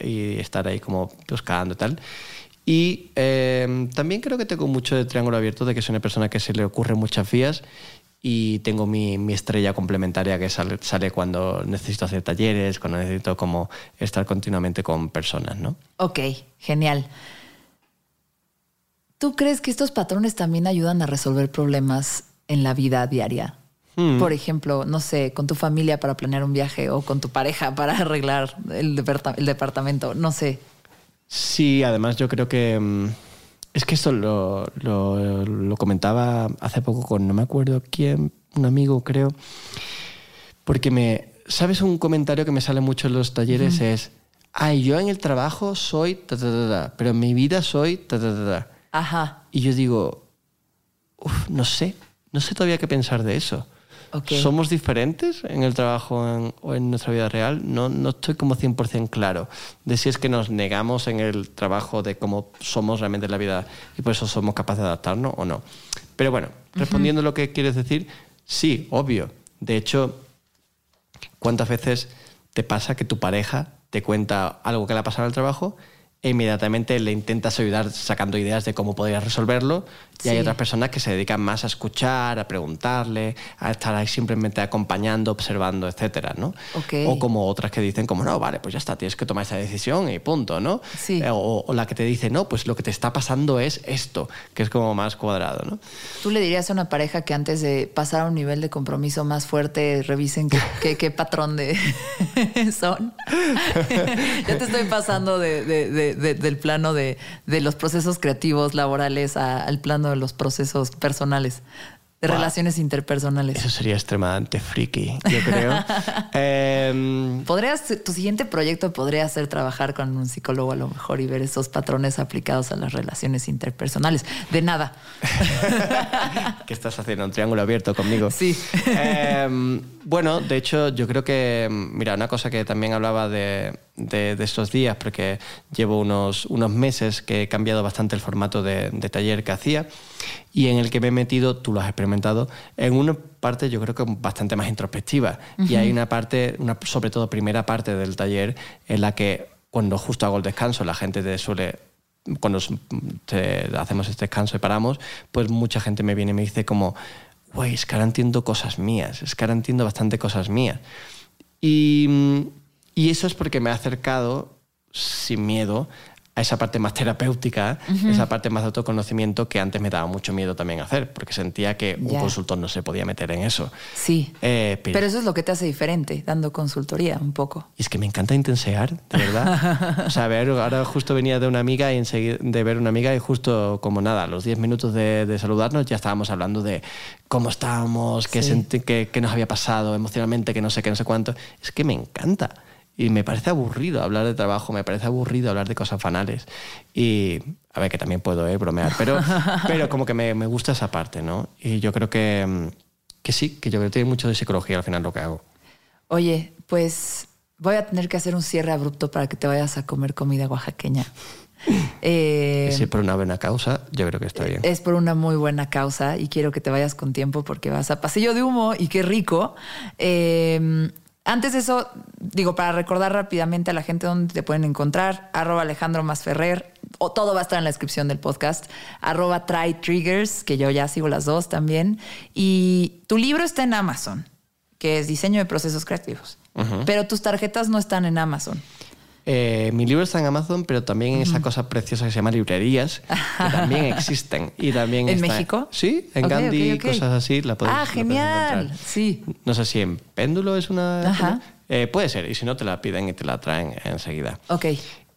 y estar ahí como buscando y tal. Y eh, también creo que tengo mucho de triángulo abierto, de que soy una persona que se le ocurre muchas vías y tengo mi, mi estrella complementaria que sale, sale cuando necesito hacer talleres, cuando necesito como estar continuamente con personas, ¿no? Ok, genial. ¿Tú crees que estos patrones también ayudan a resolver problemas en la vida diaria? Hmm. Por ejemplo, no sé, con tu familia para planear un viaje o con tu pareja para arreglar el, departa- el departamento, no sé. Sí, además yo creo que... Es que esto lo, lo- lo comentaba hace poco con no me acuerdo quién, un amigo creo, porque me... ¿Sabes un comentario que me sale mucho en los talleres? Es, ay, yo en el trabajo soy ta, ta, ta, ta, pero en mi vida soy ta, ta, ta, ta". Ajá, Y yo digo, "Uf, no sé, no sé todavía qué pensar de eso. ¿Somos diferentes en el trabajo en- o en nuestra vida real? No, no estoy como 100% claro de si es que nos negamos en el trabajo de cómo somos realmente en la vida y por eso somos capaces de adaptarnos o no. Pero bueno, respondiendo a lo que quieres decir, sí, obvio. De hecho, ¿cuántas veces te pasa que tu pareja te cuenta algo que le ha pasado en el trabajo e inmediatamente le intentas ayudar sacando ideas de cómo podrías resolverlo? Y hay Sí. otras personas que se dedican más a escuchar, a preguntarle, a estar ahí simplemente acompañando, observando, etcétera, ¿no? Ok. O como otras que dicen como, no, vale, pues ya está, tienes que tomar esa decisión y punto, ¿no? Sí. Eh, O, o la que te dice, no, pues lo que te está pasando es esto, que es como más cuadrado, ¿no? ¿Tú le dirías a una pareja que antes de pasar a un nivel de compromiso más fuerte revisen qué, qué- qué patrón de son? ya te estoy pasando de- de- de- de- del plano de, de los procesos creativos, laborales, a- al plano de los procesos personales, de Wow. relaciones interpersonales. Eso sería extremadamente friki, yo creo. Em, Podrías, tu siguiente proyecto podría ser trabajar con un psicólogo a lo mejor y ver esos patrones aplicados a las relaciones interpersonales. De nada. ¿Qué estás haciendo? ¿Un triángulo abierto conmigo? Sí. Em, bueno, de hecho, yo creo que, mira, una cosa que también hablaba de, de- de estos días, porque llevo unos, unos meses que he cambiado bastante el formato de, de taller que hacía y en el que me he metido, tú lo has experimentado, en una parte yo creo que bastante más introspectiva. Y hay una parte, una, sobre todo primera parte del taller, en la que cuando justo hago el descanso, la gente te suele cuando te- hacemos este descanso y paramos, pues mucha gente me viene y me dice como, güey, es que ahora entiendo cosas mías, es que ahora entiendo bastante cosas mías. Y, mm, y eso es porque me ha acercado sin miedo a esa parte más terapéutica, esa parte más de autoconocimiento que antes me daba mucho miedo también hacer, porque sentía que un Ya. consultor no se podía meter en eso. Sí. Eh, pero- Pero eso es lo que te hace diferente, dando consultoría un poco. Y es que me encanta intensear, de verdad. O sea, a ver, ahora justo venía de una amiga y de ver una amiga y justo como nada, a los 10 minutos de, de saludarnos ya estábamos hablando de cómo estábamos, qué, Sí. qué- qué nos había pasado emocionalmente, que no sé qué, no sé cuánto. Es que me encanta. Y me parece aburrido hablar de trabajo, me parece aburrido hablar de cosas banales. Y, a ver, que también puedo eh, bromear, pero, pero como que me, me gusta esa parte, ¿no? Y yo creo que, mm, que sí, que yo creo que tiene mucho de psicología al final lo que hago. Oye, pues voy a tener que hacer un cierre abrupto para que te vayas a comer comida oaxaqueña. Eh, si por una buena causa, yo creo que está bien. es por una muy buena causa y quiero que te vayas con tiempo porque vas a pasillo de humo y qué rico. Eh, antes de eso, digo, para recordar rápidamente a la gente dónde te pueden encontrar, arroba Alejandro Masferrer, o todo va a estar en la descripción del podcast, arroba Try Triggers, que yo ya sigo las dos también. Y tu libro está en Amazon, que es diseño de procesos creativos. Pero tus tarjetas no están en Amazon. Eh, mi libro está en Amazon, pero también en esa cosa preciosa que se llama librerías, que también existen. Y también ¿En está- México? Sí, en Gandhi, ok, ok. cosas así. La puedes, ah, genial. Sí. No sé si en péndulo es una. Ajá. Eh, puede ser, y si no, te la piden y te la traen enseguida. Ok.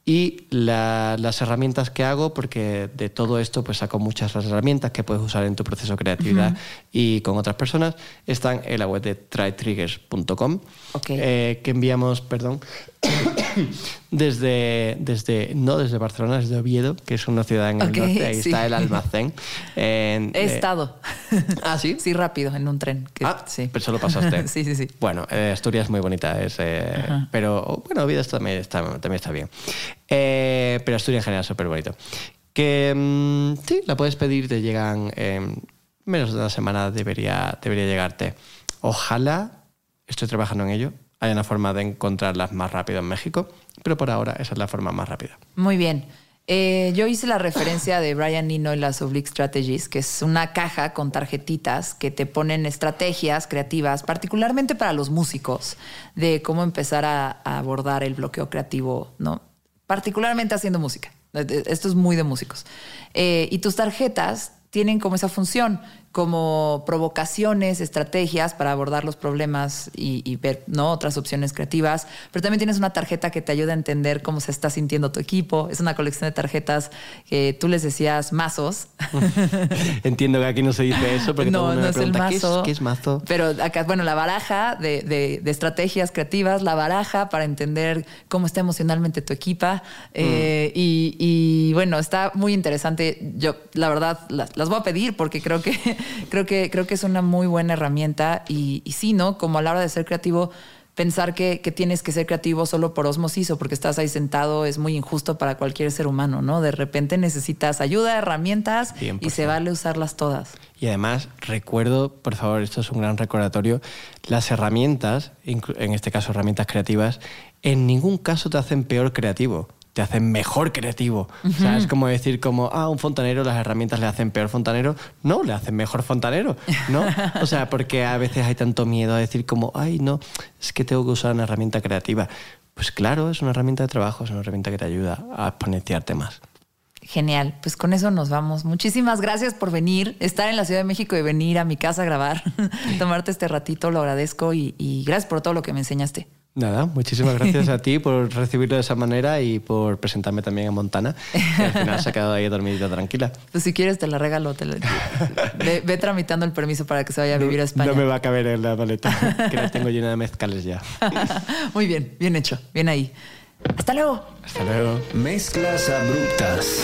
Y la- las herramientas que hago, porque de todo esto pues saco muchas herramientas que puedes usar en tu proceso de creatividad y con otras personas, están en la web de trytriggers.com, Ok. eh, que enviamos, perdón, desde, desde, no desde Barcelona, desde Oviedo, que es una ciudad en el norte, ahí sí. está el almacén. En- He eh, estado. Ah, ¿sí? Sí, rápido, en un tren. que- Ah, sí. pero solo pasaste. sí, sí, sí. Bueno, eh, Asturias es muy bonita, es, eh, pero bueno, Oviedo también está, también está bien. Pero Asturias en general es súper bonito. Que mm, sí, la puedes pedir, te llegan en menos de una semana, debería, debería llegarte. Ojalá, estoy trabajando en ello, haya una forma de encontrarlas más rápido en México, pero por ahora esa es la forma más rápida. Muy bien. Eh, yo hice la referencia de Brian Nino y las Oblique Strategies, que es una caja con tarjetitas que te ponen estrategias creativas, particularmente para los músicos, de cómo empezar a, abordar el bloqueo creativo, ¿no? Particularmente haciendo música. Eh, eh, Esto es muy de músicos. Y tus tarjetas tienen como esa función, como provocaciones, estrategias para abordar los problemas y, y ver ¿no? otras opciones creativas. Pero también tienes una tarjeta que te ayuda a entender cómo se está sintiendo tu equipo. Es una colección de tarjetas que tú les decías mazos. Entiendo que aquí no se dice eso, porque todo no, el mundo no me es el pregunta, ¿qué es- mazo. ¿qué es mazo? Pero acá, bueno, la baraja de, de- de estrategias creativas, la baraja para entender cómo está emocionalmente tu equipa. eh, y, y, bueno, está muy interesante. Yo, la verdad, las, las voy a pedir porque creo que, creo que, creo que es una muy buena herramienta. Y, y sí, ¿no? Como a la hora de ser creativo, pensar que, que tienes que ser creativo solo por osmosis o porque estás ahí sentado es muy injusto para cualquier ser humano, ¿no? De repente necesitas ayuda, herramientas y 100%. se vale usarlas todas. Y además, recuerdo, por favor, esto es un gran recordatorio, las herramientas, en este caso herramientas creativas, en ningún caso te hacen peor creativo, te hacen mejor creativo. O sea, es como decir como, ah, un fontanero, las herramientas le hacen peor fontanero. No, le hacen mejor fontanero, ¿no? O sea, porque a veces hay tanto miedo a decir como, ay, no, es que tengo que usar una herramienta creativa. Pues claro, es una herramienta de trabajo, es una herramienta que te ayuda a exponenciarte más. Genial, pues con eso nos vamos. Muchísimas gracias por venir, estar en la Ciudad de México y venir a mi casa a grabar, tomarte este ratito, lo agradezco y, y gracias por todo lo que me enseñaste. Nada, muchísimas gracias a ti por recibirlo de esa manera y por presentarme también a Montana. que al final se ha quedado ahí dormidita tranquila. Pues si quieres te la regalo, te la- ve, ve tramitando el permiso para que se vaya a vivir a España. No me va a caber en la maleta, que la tengo llena de mezcales ya. Muy bien, bien hecho, bien ahí. Hasta luego. Hasta luego. Mezclas abruptas.